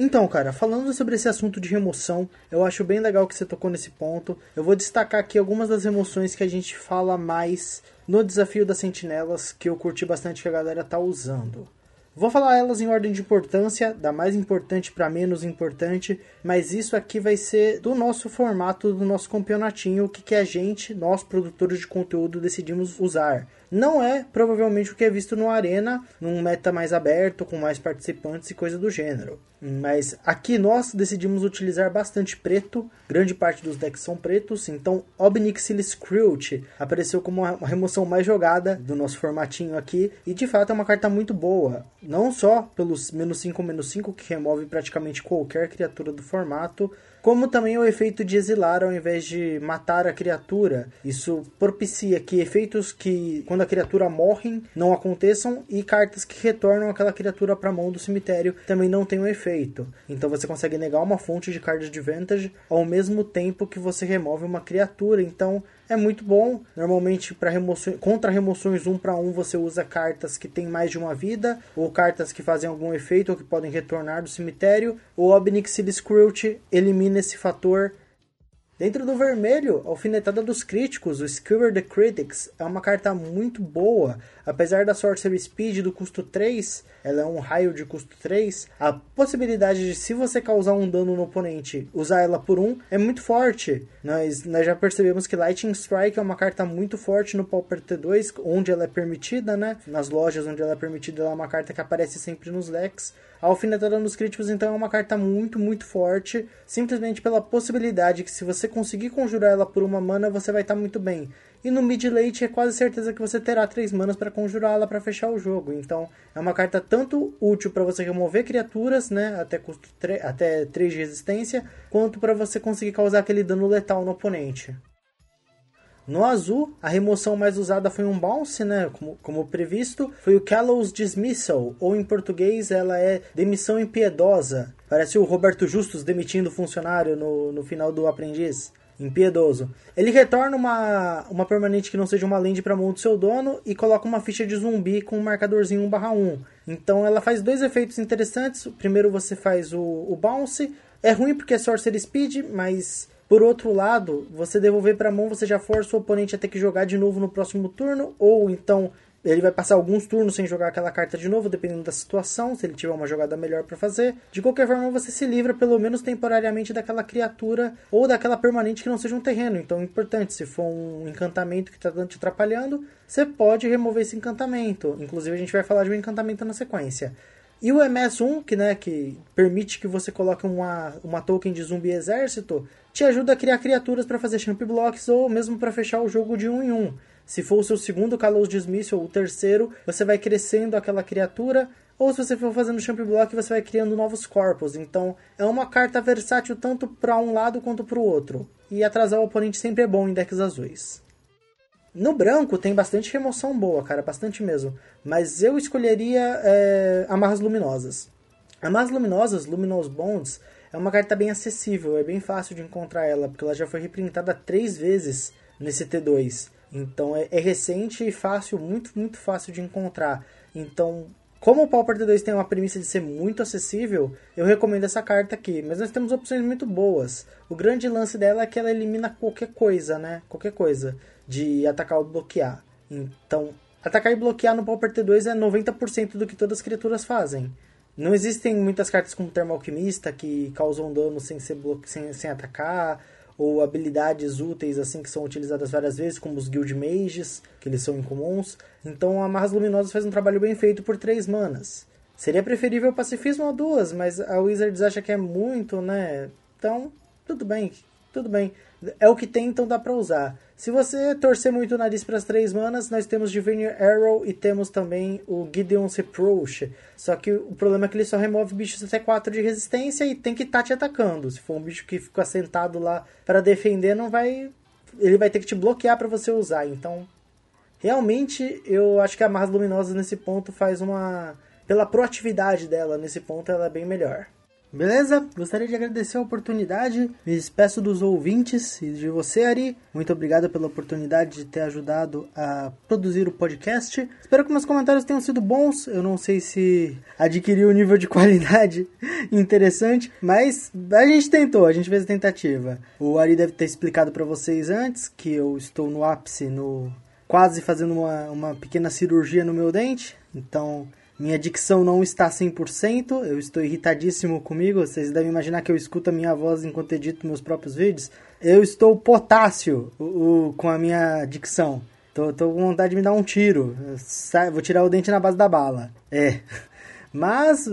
Então, cara, falando sobre esse assunto de remoção, eu acho bem legal que você tocou nesse ponto. Eu vou destacar aqui algumas das remoções que a gente fala mais no desafio das sentinelas, que eu curti bastante que a galera tá usando. Vou falar elas em ordem de importância, da mais importante para menos importante, mas isso aqui vai ser do nosso formato, do nosso campeonatinho, o que, que a gente, nós produtores de conteúdo, decidimos usar não é provavelmente o que é visto no Arena, num meta mais aberto, com mais participantes e coisa do gênero. Mas aqui nós decidimos utilizar bastante preto, grande parte dos decks são pretos, então Obnixilis Cruelty apareceu como a remoção mais jogada do nosso formatinho aqui, e de fato é uma carta muito boa, não só pelos menos 5 menos 5 que remove praticamente qualquer criatura do formato, como também o efeito de exilar ao invés de matar a criatura. Isso propicia que efeitos que, quando a criatura morre, não aconteçam e cartas que retornam aquela criatura para a mão do cemitério também não tenham efeito. Então você consegue negar uma fonte de card advantage ao mesmo tempo que você remove uma criatura. Então é muito bom. Normalmente para remoções, contra remoções 1 para 1 você usa cartas que têm mais de uma vida, ou cartas que fazem algum efeito ou que podem retornar do cemitério. O Obnixilis Cruelty elimina esse fator Dentro do vermelho, a alfinetada dos críticos, o Skewer the Critics, é uma carta muito boa. Apesar da Sorcery Speed do custo 3, ela é um raio de custo 3, a possibilidade de, se você causar um dano no oponente, usar ela por 1 é muito forte. Nós, nós já percebemos que Lightning Strike é uma carta muito forte no Pauper T2, onde ela é permitida, né? Nas lojas onde ela é permitida, ela é uma carta que aparece sempre nos decks. A alfinetada nos críticos, então, é uma carta muito, muito forte, simplesmente pela possibilidade que se você conseguir conjurar ela por uma mana, você vai estar tá muito bem. E no mid late é quase certeza que você terá três manas para conjurá-la para fechar o jogo. Então, é uma carta tanto útil para você remover criaturas, né, até custo até 3 de resistência, quanto para você conseguir causar aquele dano letal no oponente. No azul, a remoção mais usada foi um bounce, né, como, como previsto, foi o Callous Dismissal, ou em português ela é demissão impiedosa. Parece o Roberto Justus demitindo funcionário no, no final do Aprendiz. Impiedoso. Ele retorna uma, uma permanente que não seja uma land para mão do seu dono e coloca uma ficha de zumbi com um marcadorzinho 1/1. Então ela faz dois efeitos interessantes. Primeiro você faz o, o bounce. É ruim porque é Sorcery Speed, mas por outro lado, você devolver para mão, você já força o oponente a ter que jogar de novo no próximo turno, ou então ele vai passar alguns turnos sem jogar aquela carta de novo, dependendo da situação, se ele tiver uma jogada melhor para fazer. De qualquer forma, você se livra pelo menos temporariamente daquela criatura ou daquela permanente que não seja um terreno. Então é importante, se for um encantamento que está te atrapalhando, você pode remover esse encantamento. Inclusive a gente vai falar de um encantamento na sequência. E o MS1, que, né, que permite que você coloque uma, uma token de zumbi exército, te ajuda a criar criaturas para fazer champ blocks ou mesmo para fechar o jogo de um em um. Se for o seu segundo Kalos Dismissal ou o terceiro, você vai crescendo aquela criatura, ou se você for fazendo Champ Block, você vai criando novos corpos. Então, é uma carta versátil tanto para um lado quanto para o outro. E atrasar o oponente sempre é bom em decks azuis. No branco tem bastante remoção boa, cara, bastante mesmo. Mas eu escolheria é, Amarras Luminosas. Amarras Luminosas, Luminous Bonds, é uma carta bem acessível, é bem fácil de encontrar ela, porque ela já foi reprintada três vezes nesse T2. Então é, é recente e fácil, muito, muito fácil de encontrar. Então, como o Pauper T2 tem uma premissa de ser muito acessível, eu recomendo essa carta aqui. Mas nós temos opções muito boas. O grande lance dela é que ela elimina qualquer coisa, né? Qualquer coisa de atacar ou bloquear. Então, atacar e bloquear no Pauper T2 é 90% do que todas as criaturas fazem. Não existem muitas cartas como Termo Alquimista que causam dano sem, ser sem, sem atacar, ou habilidades úteis assim que são utilizadas várias vezes, como os Guild Mages, que eles são incomuns. Então a Marras Luminosas faz um trabalho bem feito por três manas. Seria preferível pacifismo a duas, mas a Wizards acha que é muito, né? Então, tudo bem, tudo bem. É o que tem, então dá pra usar. Se você torcer muito o nariz para as três manas, nós temos Divine Arrow e temos também o Gideon's Reproach. Só que o problema é que ele só remove bichos até 4 de resistência e tem que estar tá te atacando. Se for um bicho que fica sentado lá para defender, não vai. Ele vai ter que te bloquear para você usar. Então, realmente, eu acho que a Marras Luminosas nesse ponto faz uma. Pela proatividade dela nesse ponto, ela é bem melhor. Beleza? Gostaria de agradecer a oportunidade. Me despeço dos ouvintes e de você, Ari. Muito obrigado pela oportunidade de ter ajudado a produzir o podcast. Espero que meus comentários tenham sido bons. Eu não sei se adquiri um nível de qualidade interessante, mas a gente tentou, a gente fez a tentativa. O Ari deve ter explicado para vocês antes que eu estou no ápice, no quase fazendo uma, uma pequena cirurgia no meu dente. Então, minha dicção não está 100%, eu estou irritadíssimo comigo. Vocês devem imaginar que eu escuto a minha voz enquanto edito meus próprios vídeos. Eu estou potássio o, o, com a minha dicção. Tô, tô, com vontade de me dar um tiro. Vou tirar o dente na base da bala. É. Mas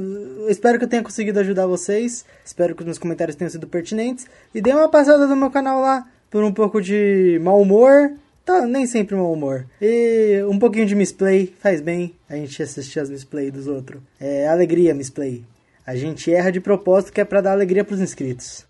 espero que eu tenha conseguido ajudar vocês. Espero que os meus comentários tenham sido pertinentes. E dê uma passada no meu canal lá por um pouco de mau humor Tá, nem sempre mau humor. E um pouquinho de misplay faz bem a gente assistir as misplay dos outros. É alegria misplay. A gente erra de propósito que é para dar alegria pros inscritos.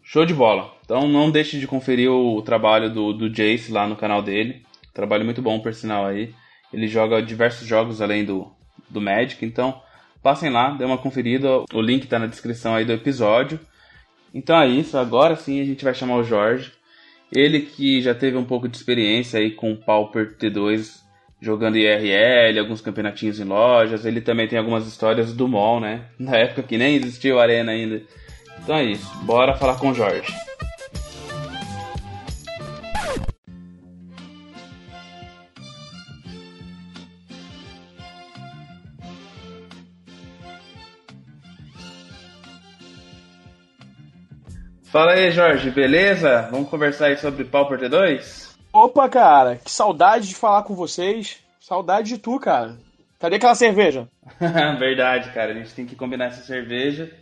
Show de bola. Então não deixe de conferir o trabalho do, do Jace lá no canal dele. Trabalho muito bom, por sinal aí. Ele joga diversos jogos além do, do Magic, então passem lá, dê uma conferida. O link tá na descrição aí do episódio. Então é isso, agora sim a gente vai chamar o Jorge ele que já teve um pouco de experiência aí com o Pauper T2 jogando IRL, alguns campeonatinhos em lojas. Ele também tem algumas histórias do mall, né? Na época que nem existia o Arena ainda. Então é isso, bora falar com o Jorge. Fala aí, Jorge, beleza? Vamos conversar aí sobre Pauper T2? Opa, cara, que saudade de falar com vocês. Saudade de tu, cara. Cadê aquela cerveja? Verdade, cara. A gente tem que combinar essa cerveja.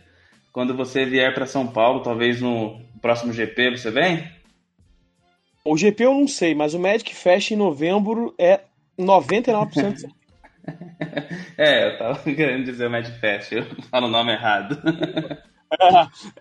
Quando você vier para São Paulo, talvez no próximo GP, você vem? O GP eu não sei, mas o Magic Fest em novembro é 99% certo. é, eu tava querendo dizer o Magic Fest, eu falo o nome errado.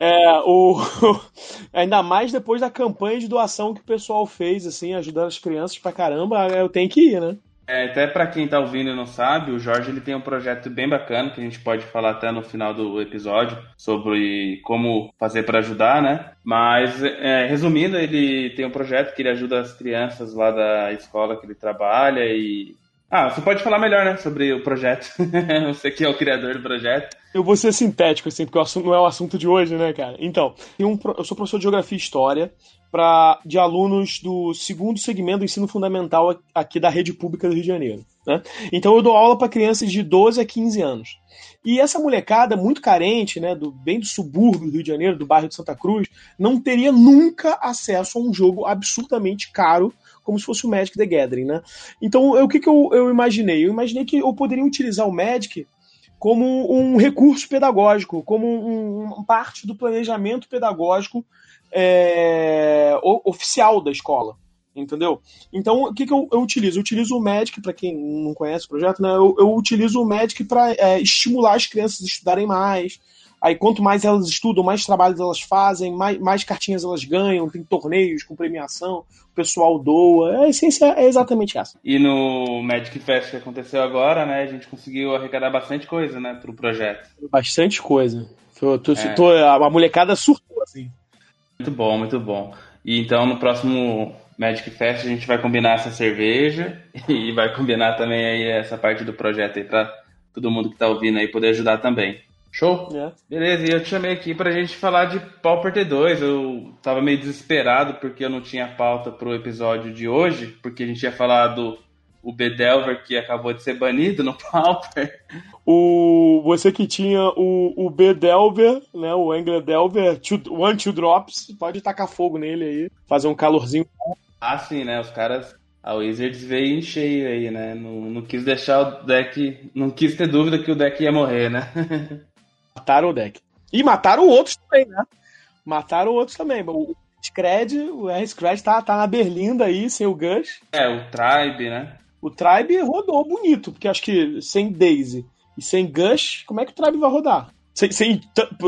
É, é, o, ainda mais depois da campanha de doação que o pessoal fez, assim, ajudando as crianças pra caramba, eu tenho que ir, né? É, até para quem tá ouvindo e não sabe, o Jorge ele tem um projeto bem bacana que a gente pode falar até no final do episódio sobre como fazer para ajudar, né? Mas é, resumindo, ele tem um projeto que ele ajuda as crianças lá da escola que ele trabalha e ah, você pode falar melhor, né, sobre o projeto. você que é o criador do projeto. Eu vou ser sintético, assim, porque o assunto não é o assunto de hoje, né, cara? Então, eu sou professor de Geografia e História para de alunos do segundo segmento do ensino fundamental aqui da rede pública do Rio de Janeiro. Né? Então eu dou aula para crianças de 12 a 15 anos. E essa molecada muito carente, né, do bem do subúrbio do Rio de Janeiro, do bairro de Santa Cruz, não teria nunca acesso a um jogo absolutamente caro como se fosse o Magic the Gathering, né? Então, o que, que eu, eu imaginei? Eu imaginei que eu poderia utilizar o Magic como um recurso pedagógico, como um, um parte do planejamento pedagógico é, oficial da escola. Entendeu? Então, o que, que eu, eu utilizo? Eu utilizo o Magic, para quem não conhece o projeto, né? Eu, eu utilizo o Magic para é, estimular as crianças a estudarem mais. Aí, quanto mais elas estudam, mais trabalhos elas fazem, mais, mais cartinhas elas ganham, tem torneios com premiação, o pessoal doa. A essência é exatamente essa. E no Magic Fest que aconteceu agora, né, a gente conseguiu arrecadar bastante coisa, né, pro projeto. Bastante coisa. Eu, tô, é. tô, a molecada surtou, assim. Muito bom, muito bom. E então no próximo Magic Fest a gente vai combinar essa cerveja e vai combinar também aí essa parte do projeto aí para todo mundo que tá ouvindo aí poder ajudar também. Show? É. Beleza, e eu te chamei aqui pra gente falar de Pauper T2. Eu tava meio desesperado porque eu não tinha pauta pro episódio de hoje, porque a gente ia falar do o Bedelver que acabou de ser banido no Pauper. O, você que tinha o, o Bedelver, né, o Angler Delver, two, one, two drops, pode tacar fogo nele aí, fazer um calorzinho. Ah, sim, né? Os caras. A Wizards veio em cheio aí, né? Não, não quis deixar o deck. Não quis ter dúvida que o deck ia morrer, né? Mataram o deck. E mataram outros também, né? Mataram outros também. O Scred, o R-Scred tá, tá na berlinda aí, sem o Gush. É, o Tribe, né? O Tribe rodou bonito, porque acho que sem Daisy e sem Gush, como é que o Tribe vai rodar? Sem, sem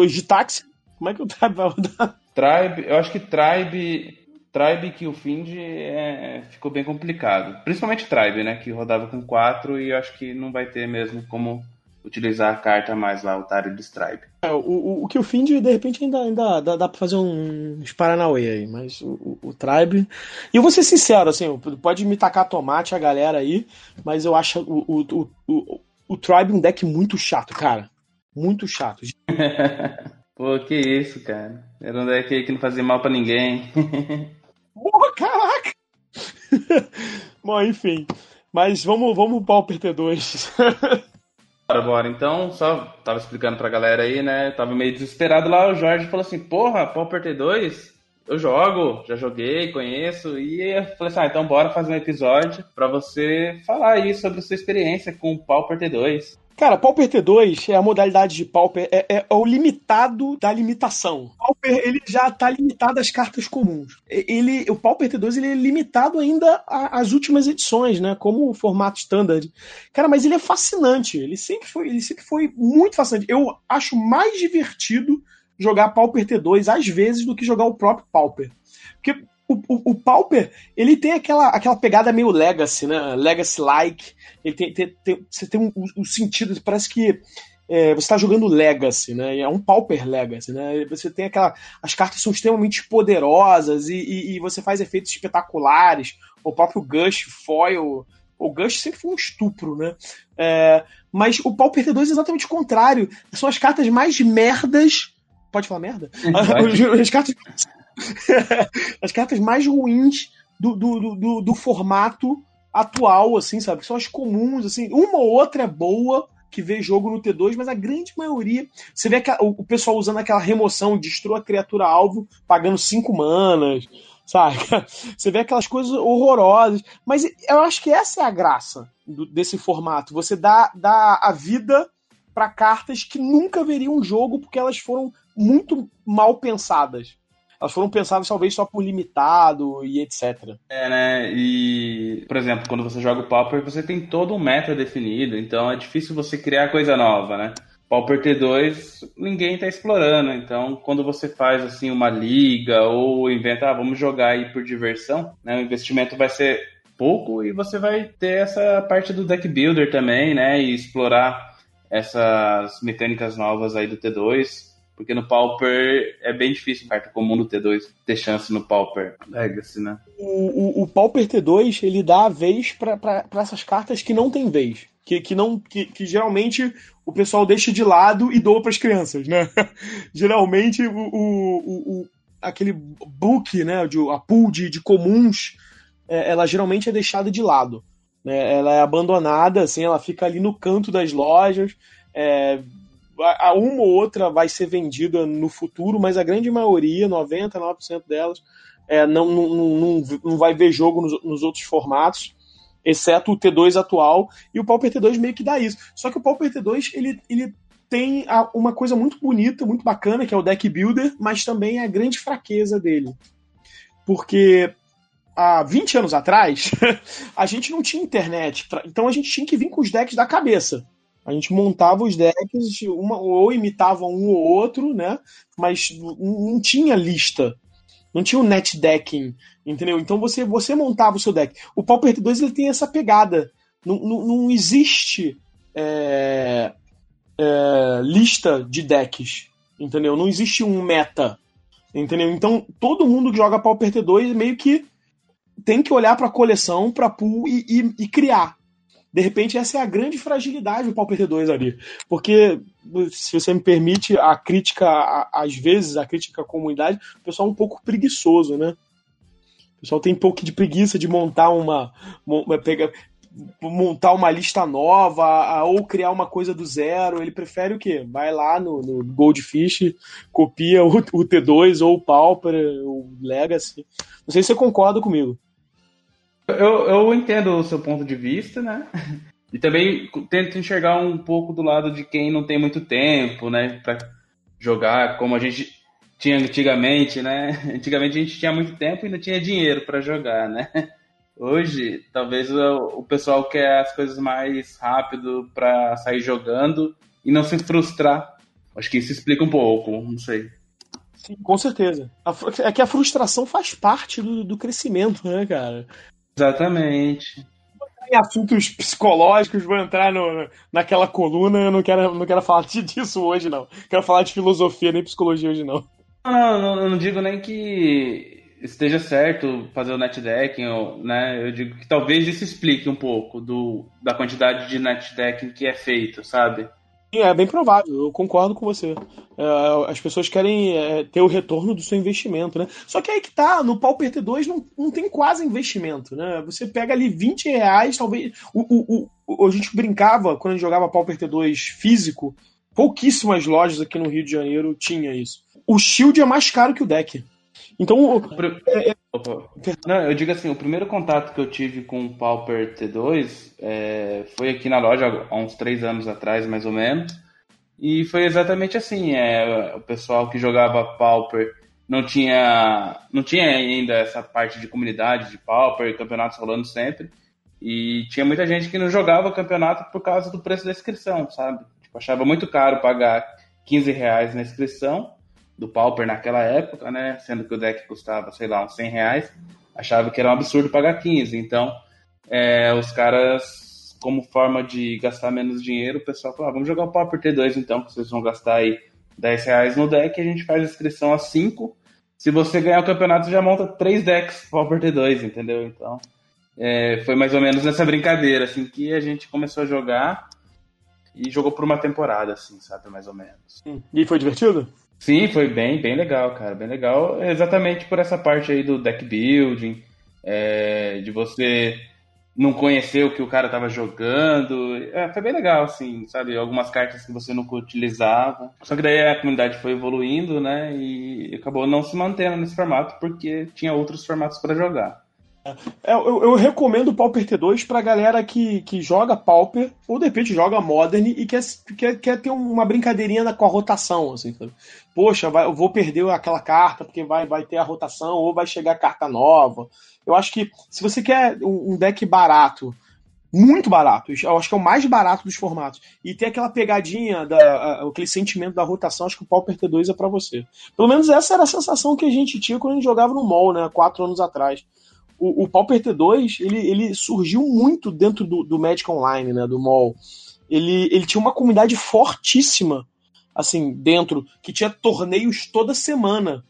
de táxi, como é que o Tribe vai rodar? Tribe, eu acho que Tribe Tribe que o Find é, ficou bem complicado. Principalmente Tribe, né? Que rodava com 4 e acho que não vai ter mesmo como utilizar a carta mais lá, o Tyrell Tribe. É, o, o, o que o Find, de repente, ainda, ainda dá, dá pra fazer uns Paranauê aí, mas o, o, o, Tribe. E eu vou ser sincero, assim, pode me tacar tomate a galera aí, mas eu acho o, o, o, o, Tribe um deck muito chato, cara. Muito chato. Pô, que isso, cara. Era um deck que não fazia mal para ninguém. Porra, caraca! Bom, enfim. Mas vamos, vamos pro Pauper T2. Bora, bora. Então, só tava explicando pra galera aí, né? Tava meio desesperado lá. O Jorge falou assim: Porra, Pauper T2? Eu jogo, já joguei, conheço. E eu falei assim: Ah, então bora fazer um episódio pra você falar aí sobre a sua experiência com o Pauper T2. Cara, Pauper T2 é a modalidade de Pauper, é, é, é, o limitado da limitação. Pauper, ele já tá limitado às cartas comuns. Ele, o Pauper T2 ele é limitado ainda às últimas edições, né? Como o formato standard. Cara, mas ele é fascinante. Ele sempre foi, ele sempre foi muito fascinante. Eu acho mais divertido jogar Pauper T2 às vezes do que jogar o próprio Pauper. Porque o, o, o, Pauper, ele tem aquela, aquela pegada meio Legacy, né? Legacy-like. Ele tem, tem, tem, você tem um, um sentido, parece que é, você está jogando Legacy, né? É um Pauper Legacy, né? Você tem aquela. As cartas são extremamente poderosas e, e, e você faz efeitos espetaculares. O próprio Gush, Foil. O Gush sempre foi um estupro, né? É, mas o Pauper T2 é exatamente o contrário. São as cartas mais merdas. Pode falar merda? As cartas as cartas mais ruins do, do, do, do, formato atual, assim, sabe? Que são as comuns, assim. Uma ou outra é boa que vê jogo no T2, mas a grande maioria. Você vê o pessoal usando aquela remoção, destrua a criatura alvo, pagando 5 manas, sabe? Você vê aquelas coisas horrorosas. Mas eu acho que essa é a graça do, desse formato. Você dá, dá a vida para cartas que nunca veriam jogo porque elas foram muito mal pensadas elas foram pensadas talvez só por limitado e etc. É, né? E, por exemplo, quando você joga o Pauper, você tem todo um meta definido, então é difícil você criar coisa nova, né? Pauper T2 ninguém está explorando, então quando você faz assim uma liga ou inventa, ah, vamos jogar aí por diversão, né? O investimento vai ser pouco e você vai ter essa parte do deck builder também, né? E explorar essas mecânicas novas aí do T2 porque no Pauper é bem difícil, carta comum do T2, ter chance no Pauper Legacy, né? O, o, o Pauper T2, ele dá a vez para essas cartas que não tem vez. Que, que, não, que, que geralmente o pessoal deixa de lado e doa para as crianças, né? geralmente o, o, o, aquele book, né, de, a pool de, de comuns, é, ela geralmente é deixada de lado. Né? Ela é abandonada, assim, ela fica ali no canto das lojas, é, a uma ou outra vai ser vendida no futuro, mas a grande maioria, 99% delas, é, não, não, não, não vai ver jogo nos, nos, outros formatos, exceto o T2 atual, e o Pauper T2 meio que dá isso. Só que o Pauper T2, ele, ele tem a, uma coisa muito bonita, muito bacana, que é o deck builder, mas também a grande fraqueza dele. Porque há 20 anos atrás, a gente não tinha internet, pra... então a gente tinha que vir com os decks da cabeça. A gente montava os decks, uma, ou imitava um ou outro, né? Mas não tinha lista. Não tinha o net decking, entendeu? Então você, você montava o seu deck. O Pauper T2 ele tem essa pegada. Não, não, não existe é, é, lista de decks, entendeu? Não existe um meta, entendeu? Então todo mundo que joga Pauper T2 meio que tem que olhar para a coleção, para pool e, e, e criar. De repente, essa é a grande fragilidade do Pauper T2 ali. Porque, se você me permite, a crítica, às vezes, a crítica à comunidade, o pessoal é um pouco preguiçoso, né? O pessoal tem um pouco de preguiça de montar uma. pegar, montar uma lista nova ou criar uma coisa do zero. Ele prefere o quê? Vai lá no, no Goldfish, copia o, o, T2 ou o Pauper, o Legacy. Não sei se você concorda comigo. Eu, eu entendo o seu ponto de vista, né? E também tento enxergar um pouco do lado de quem não tem muito tempo, né? Pra jogar, como a gente tinha antigamente, né? Antigamente a gente tinha muito tempo e não tinha dinheiro para jogar, né? Hoje, talvez o, pessoal quer as coisas mais rápido para sair jogando e não se frustrar. Acho que isso explica um pouco, não sei. Sim, com certeza. É que a frustração faz parte do, do crescimento, né, cara? Exatamente. Em assuntos psicológicos, vou entrar no, naquela coluna. Eu não quero, não quero falar disso hoje, não. Quero falar de filosofia, nem psicologia hoje, não. Não, não, eu não digo nem que esteja certo fazer o netdecking, né? Eu digo que talvez isso explique um pouco do, da quantidade de netdecking que é feito, sabe? É bem provável, eu concordo com você. É, as pessoas querem é, ter o retorno do seu investimento, né? Só que aí que tá, no Pauper T2 não, não tem quase investimento, né? Você pega ali 20 reais, talvez. O, o, o, a gente brincava quando a gente jogava Pauper T2 físico, pouquíssimas lojas aqui no Rio de Janeiro tinha isso. O Shield é mais caro que o deck. Então. É, é... Não, eu digo assim, o primeiro contato que eu tive com o Pauper T2 é, foi aqui na loja há uns três anos atrás, mais ou menos. E foi exatamente assim. É, o pessoal que jogava Pauper não tinha, não tinha ainda essa parte de comunidade de Pauper, campeonatos rolando sempre. E tinha muita gente que não jogava campeonato por causa do preço da inscrição, sabe? Tipo, achava muito caro pagar 15 reais na inscrição do Pauper naquela época, né? Sendo que o deck custava, sei lá, uns 100 reais, achava que era um absurdo pagar 15. Então, é, os caras, como forma de gastar menos dinheiro, o pessoal falou, ah, vamos jogar o Pauper T2 então, que vocês vão gastar aí 10 reais no deck, a gente faz a inscrição a 5. Se você ganhar o campeonato, já monta 3 decks Pauper T2, entendeu? Então, é, foi mais ou menos nessa brincadeira, assim, que a gente começou a jogar e jogou por uma temporada, assim, sabe, mais ou menos. E foi divertido? Sim, foi bem, bem legal, cara, bem legal. Exatamente por essa parte aí do deck building, é, de você não conhecer o que o cara tava jogando. É, foi bem legal, assim, sabe? Algumas cartas que você nunca utilizava. Só que daí a comunidade foi evoluindo, né? E acabou não se mantendo nesse formato porque tinha outros formatos para jogar. É, eu, eu, recomendo o Pauper T2 pra galera que, que joga Pauper, ou de repente joga Modern e quer, quer, quer ter uma brincadeirinha com a rotação, assim, sabe? Poxa, vai, eu vou perder aquela carta porque vai, vai ter a rotação, ou vai chegar carta nova. Eu acho que se você quer um, deck barato, muito barato, eu acho que é o mais barato dos formatos, e ter aquela pegadinha, da, aquele sentimento da rotação, acho que o Pauper T2 é para você. Pelo menos essa era a sensação que a gente tinha quando a gente jogava no mall, né, quatro anos atrás o, o Pauper T2 ele, ele surgiu muito dentro do, do Magic Online, né, do mall. Ele, ele tinha uma comunidade fortíssima, assim, dentro, que tinha torneios toda semana.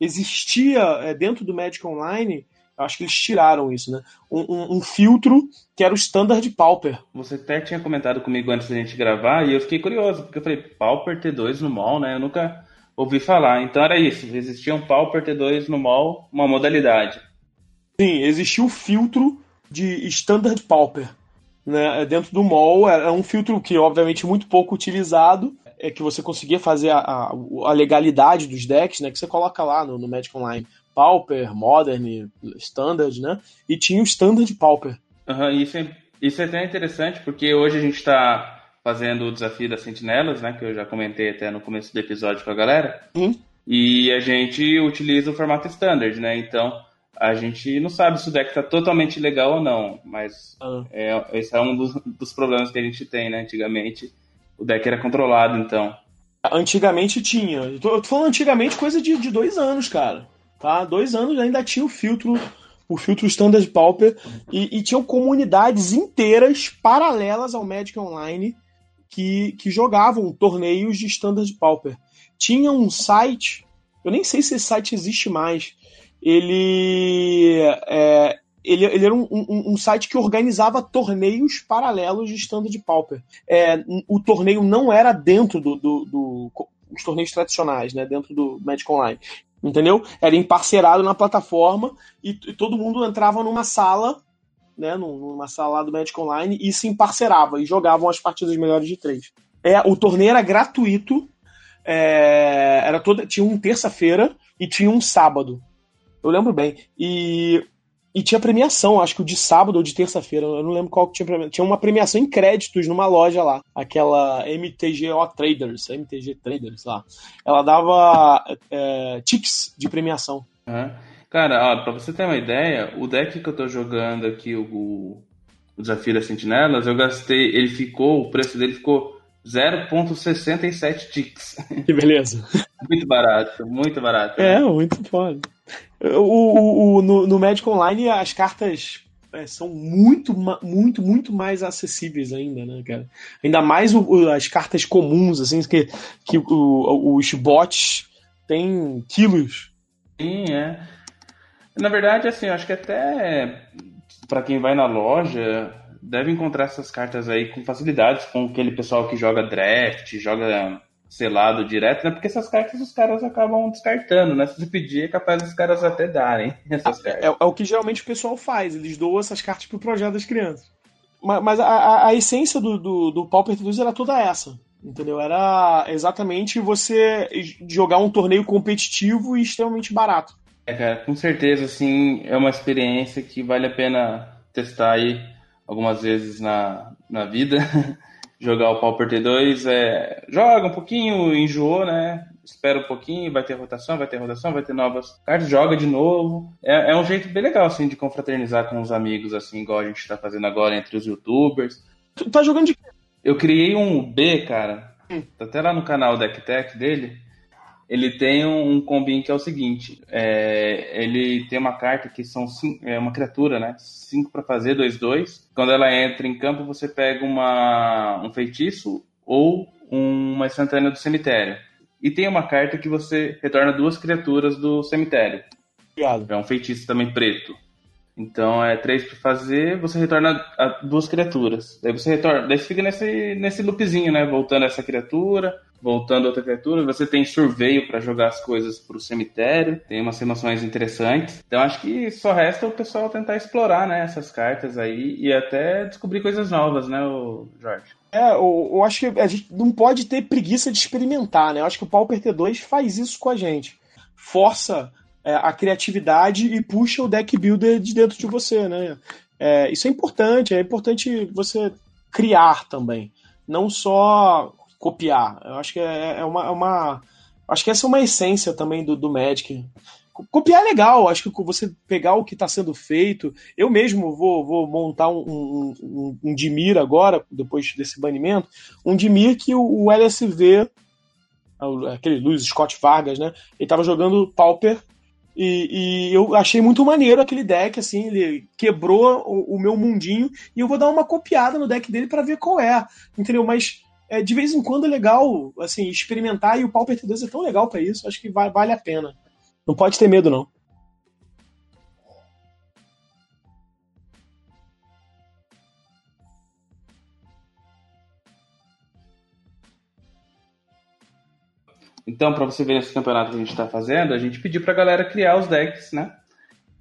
Existia é, dentro do Magic Online, acho que eles tiraram isso, né? Um, um, um, filtro que era o Standard Pauper. Você até tinha comentado comigo antes da gente gravar e eu fiquei curioso, porque eu falei, Pauper T2 no mall, né? Eu nunca ouvi falar. Então era isso, existia um Pauper T2 no mall, uma modalidade. Sim, existia o filtro de Standard Pauper. Né, dentro do mall, é, é um filtro que, obviamente, muito pouco utilizado, é que você conseguia fazer a, a, a legalidade dos decks, né, que você coloca lá no, no Magic Online. Pauper, Modern, Standard, né? E tinha o Standard Pauper. Uhum, isso, é, isso é até interessante, porque hoje a gente está fazendo o desafio das sentinelas, né? Que eu já comentei até no começo do episódio com a galera. Uhum. E a gente utiliza o formato Standard, né? Então, a gente não sabe se o deck tá totalmente legal ou não, mas ah. é, esse é um dos, dos, problemas que a gente tem, né? Antigamente o deck era controlado, então. Antigamente tinha. Tô, tô falando antigamente coisa de, de dois anos, cara. Tá? Dois anos ainda tinha o filtro, o filtro Standard Pauper, e, e tinham comunidades inteiras paralelas ao Magic Online que, que jogavam torneios de Standard Pauper. Tinha um site, eu nem sei se esse site existe mais, ele, é, ele, ele era um, um, um, site que organizava torneios paralelos de Standard Pauper. É, o torneio não era dentro do, do, do os torneios tradicionais, né, dentro do Magic Online. Entendeu? Era emparcerado na plataforma e, e todo mundo entrava numa sala, né, numa sala lá do Magic Online e se emparcerava e jogavam as partidas melhores de três. É, o torneio era gratuito, é, era toda, tinha um terça-feira e tinha um sábado. Eu lembro bem. E, e tinha premiação, acho que o de sábado ou de terça-feira, eu não lembro qual que tinha premiação. Tinha uma premiação em créditos numa loja lá, aquela MTGO Traders, MTG Traders lá. Ela dava é, tips de premiação. Uhum. Cara, ó, pra você ter uma ideia, o deck que eu tô jogando aqui, o, o Desafio das Sentinelas, eu gastei, ele ficou, o preço dele ficou 0.67 ticks. Que beleza. muito barato, muito barato. É, muito foda. O, o, o no, no Magic Online as cartas é, são muito, muito, muito mais acessíveis ainda, né, cara? Ainda mais o, as cartas comuns, assim, que, que os bots têm quilos. Sim, é. Na verdade, assim, acho que até para quem vai na loja deve encontrar essas cartas aí com facilidades com aquele pessoal que joga draft, joga selado direto, né? Porque essas cartas os caras acabam descartando, né? Se você pedir, é capaz dos caras até darem essas ah, cartas. É, é, o que geralmente o pessoal faz, eles doam essas cartas pro projeto das crianças. Mas, mas a, a, a, essência do, do, do Pauper 2 era toda essa. Entendeu? Era exatamente você jogar um torneio competitivo e extremamente barato. É, cara, com certeza, assim, é uma experiência que vale a pena testar aí algumas vezes na, na vida. jogar o Pauper T2, é, joga um pouquinho, enjoou, né? Espera um pouquinho, vai ter rotação, vai ter rotação, vai ter novas cartas, joga de novo. É, é um jeito bem legal, assim, de confraternizar com os amigos, assim, igual a gente tá fazendo agora entre os youtubers. Tu tá jogando de quê? Eu criei um B, cara. Hum. Tá até lá no canal DeckTech dele ele tem um, um combinho que é o seguinte: é, ele tem uma carta que são cinco, é uma criatura, né? 5 para fazer, 2, 2. Quando ela entra em campo, você pega uma, um feitiço ou uma instantânea do cemitério. E tem uma carta que você retorna duas criaturas do cemitério. É um feitiço também preto. Então é três para fazer, você retorna duas criaturas. Daí você retorna, daí você fica nesse, nesse loopzinho, né? Voltando essa criatura, voltando a outra criatura. Você tem surveio para jogar as coisas pro cemitério, tem umas emoções interessantes. Então acho que só resta o pessoal tentar explorar, né, essas cartas aí e até descobrir coisas novas, né, o Jorge? É, eu, eu acho que a gente não pode ter preguiça de experimentar, né? Eu acho que o Pauper T2 faz isso com a gente. Força é, a criatividade e puxa o deck builder de dentro de você, né? É, isso é importante, é importante você criar também, não só copiar. Eu acho que é, é uma, é uma, acho que essa é uma essência também do, do Magic. Copiar é legal, acho que você pegar o que está sendo feito. Eu mesmo vou, vou montar um, um, um, um Dimir agora, depois desse banimento, um Dimir que o, o LSV, aquele Luiz Scott Vargas, né? Ele estava jogando Pauper e, e, eu achei muito maneiro aquele deck, assim, ele quebrou o, o, meu mundinho e eu vou dar uma copiada no deck dele para ver qual é, entendeu? Mas é, de vez em quando é legal, assim, experimentar e o Pauper T2 é tão legal para isso, acho que vale a pena. Não pode ter medo, não. Então, para você ver esse campeonato que a gente está fazendo, a gente pediu para a galera criar os decks, né?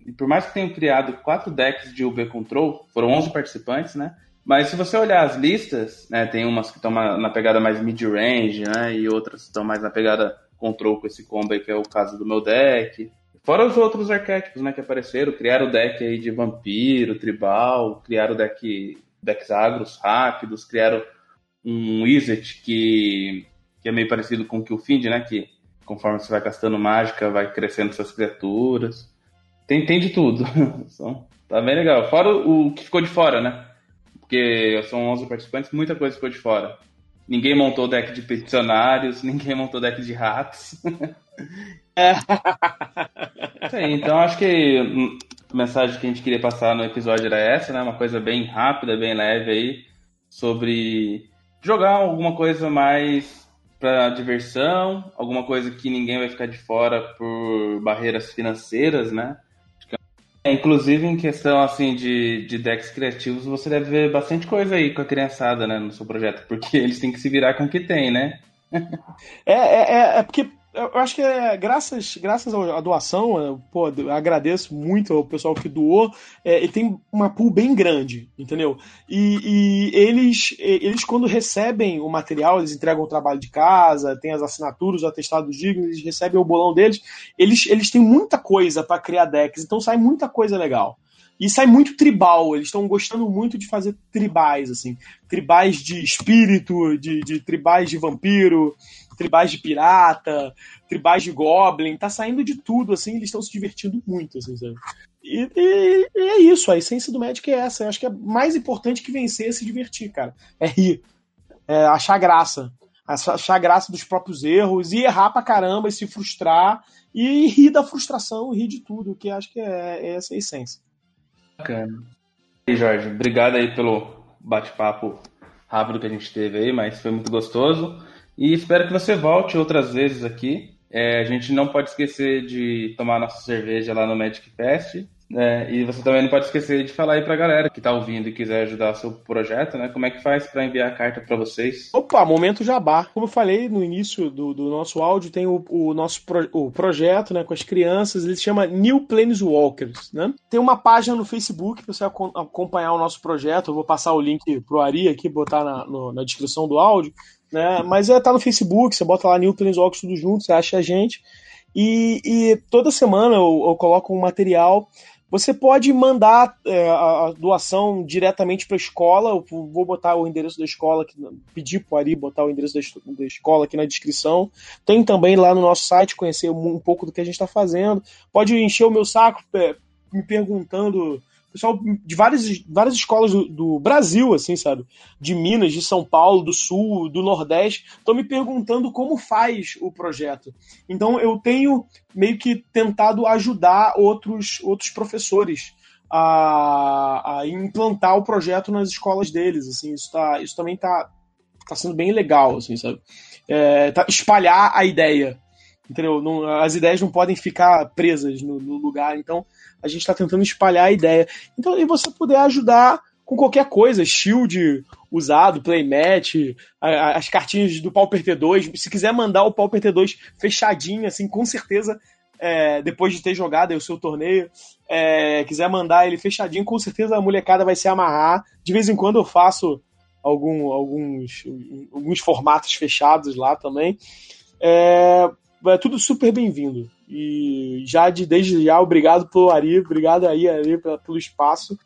E por mais que tenham criado quatro decks de UB Control, foram 11 participantes, né? Mas se você olhar as listas, né, tem umas que estão na pegada mais mid-range, né, e outras estão mais na pegada control com esse combo aí, que é o caso do meu deck. Fora os outros arquétipos, né, que apareceram, criaram o deck aí de vampiro, tribal, criaram o deck decks agros rápidos, criaram um Wizard que, que é meio parecido com o Killfind, né, que conforme você vai gastando mágica, vai crescendo suas criaturas. tem, tem de tudo. tá bem legal. Fora o que ficou de fora, né? Porque são 11 participantes, muita coisa ficou de fora. Ninguém montou deck de peticionários, ninguém montou deck de ratos. Sim, então acho que a mensagem que a gente queria passar no episódio era essa, né? Uma coisa bem rápida, bem leve aí, sobre jogar alguma coisa mais para diversão, alguma coisa que ninguém vai ficar de fora por barreiras financeiras, né? É, inclusive em questão assim de, de decks criativos, você deve ver bastante coisa aí com a criançada, né, no seu projeto, porque eles têm que se virar com o que tem, né? é, é, é, é porque eu acho que é, graças, graças à doação, é, pô, agradeço muito ao pessoal que doou. É, ele tem uma pool bem grande, entendeu? E, e, eles, eles, quando recebem o material, eles entregam o trabalho de casa, tem as assinaturas, o atestado digno, eles recebem o bolão deles. Eles, eles têm muita coisa para criar decks, então sai muita coisa legal. E sai muito tribal, eles estão gostando muito de fazer tribais, assim. Tribais de espírito, de, de tribais de vampiro tribais de pirata, tribais de goblin, tá saindo de tudo, assim, eles estão se divertindo muito, assim, sabe? E, e, e, é isso, a essência do Magic é essa. Eu acho que é mais importante que vencer é se divertir, cara. É rir. É achar graça. Achar graça dos próprios erros e errar pra caramba e se frustrar e rir da frustração, rir de tudo, que acho que é, é essa a essência. Bacana. E Jorge, obrigado aí pelo bate-papo rápido que a gente teve aí, mas foi muito gostoso. E espero que você volte outras vezes aqui. É, a gente não pode esquecer de tomar nossa cerveja lá no Magic Fest. É, e você também não pode esquecer de falar aí pra galera que tá ouvindo e quiser ajudar o seu projeto, né? Como é que faz para enviar a carta para vocês? Opa, momento jabá. Como eu falei no início do, do nosso áudio, tem o, o nosso pro, o projeto né, com as crianças, ele se chama New Planeswalkers, né? Tem uma página no Facebook para você acompanhar o nosso projeto. Eu vou passar o link pro Ari aqui, botar na, no, na descrição do áudio. Né? Mas é, tá no Facebook, você bota lá New Planeswalkers tudo junto, você acha a gente. E, e toda semana eu, eu, coloco um material. Você pode mandar é, a doação diretamente para a escola. Eu vou botar o endereço da escola, aqui, pedir para o Ari botar o endereço da, da, escola aqui na descrição. Tem também lá no nosso site conhecer um, um pouco do que a gente está fazendo. Pode encher o meu saco é, me perguntando pessoal de várias, várias escolas do, do, Brasil, assim, sabe? De Minas, de São Paulo, do Sul, do Nordeste, estão me perguntando como faz o projeto. Então eu tenho meio que tentado ajudar outros, outros professores a, a implantar o projeto nas escolas deles, assim, isso, tá, isso também está tá sendo bem legal, assim, sabe? É, tá, espalhar a ideia, entendeu? Não, as ideias não podem ficar presas no, no lugar, então a gente está tentando espalhar a ideia. Então, e você puder ajudar com qualquer coisa, shield usado, playmat, as cartinhas do Pauper T2. Se quiser mandar o Pauper T2 fechadinho, assim, com certeza, é, depois de ter jogado o seu torneio, é, quiser mandar ele fechadinho, com certeza a molecada vai se amarrar. De vez em quando eu faço algum, alguns, alguns formatos fechados lá também. É, é tudo super bem-vindo. E já de, desde já, obrigado pelo Ari, obrigado aí, Ari, pelo espaço.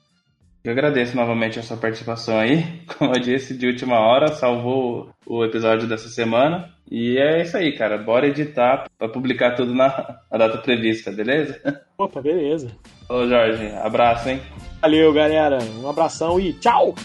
Eu agradeço novamente a sua participação aí. Como eu disse, de última hora, salvou o episódio dessa semana. E é isso aí, cara. Bora editar para publicar tudo na, na data prevista, beleza? Opa, beleza. Ô, Jorge, abraço, hein? Valeu, galera. Um abração e tchau!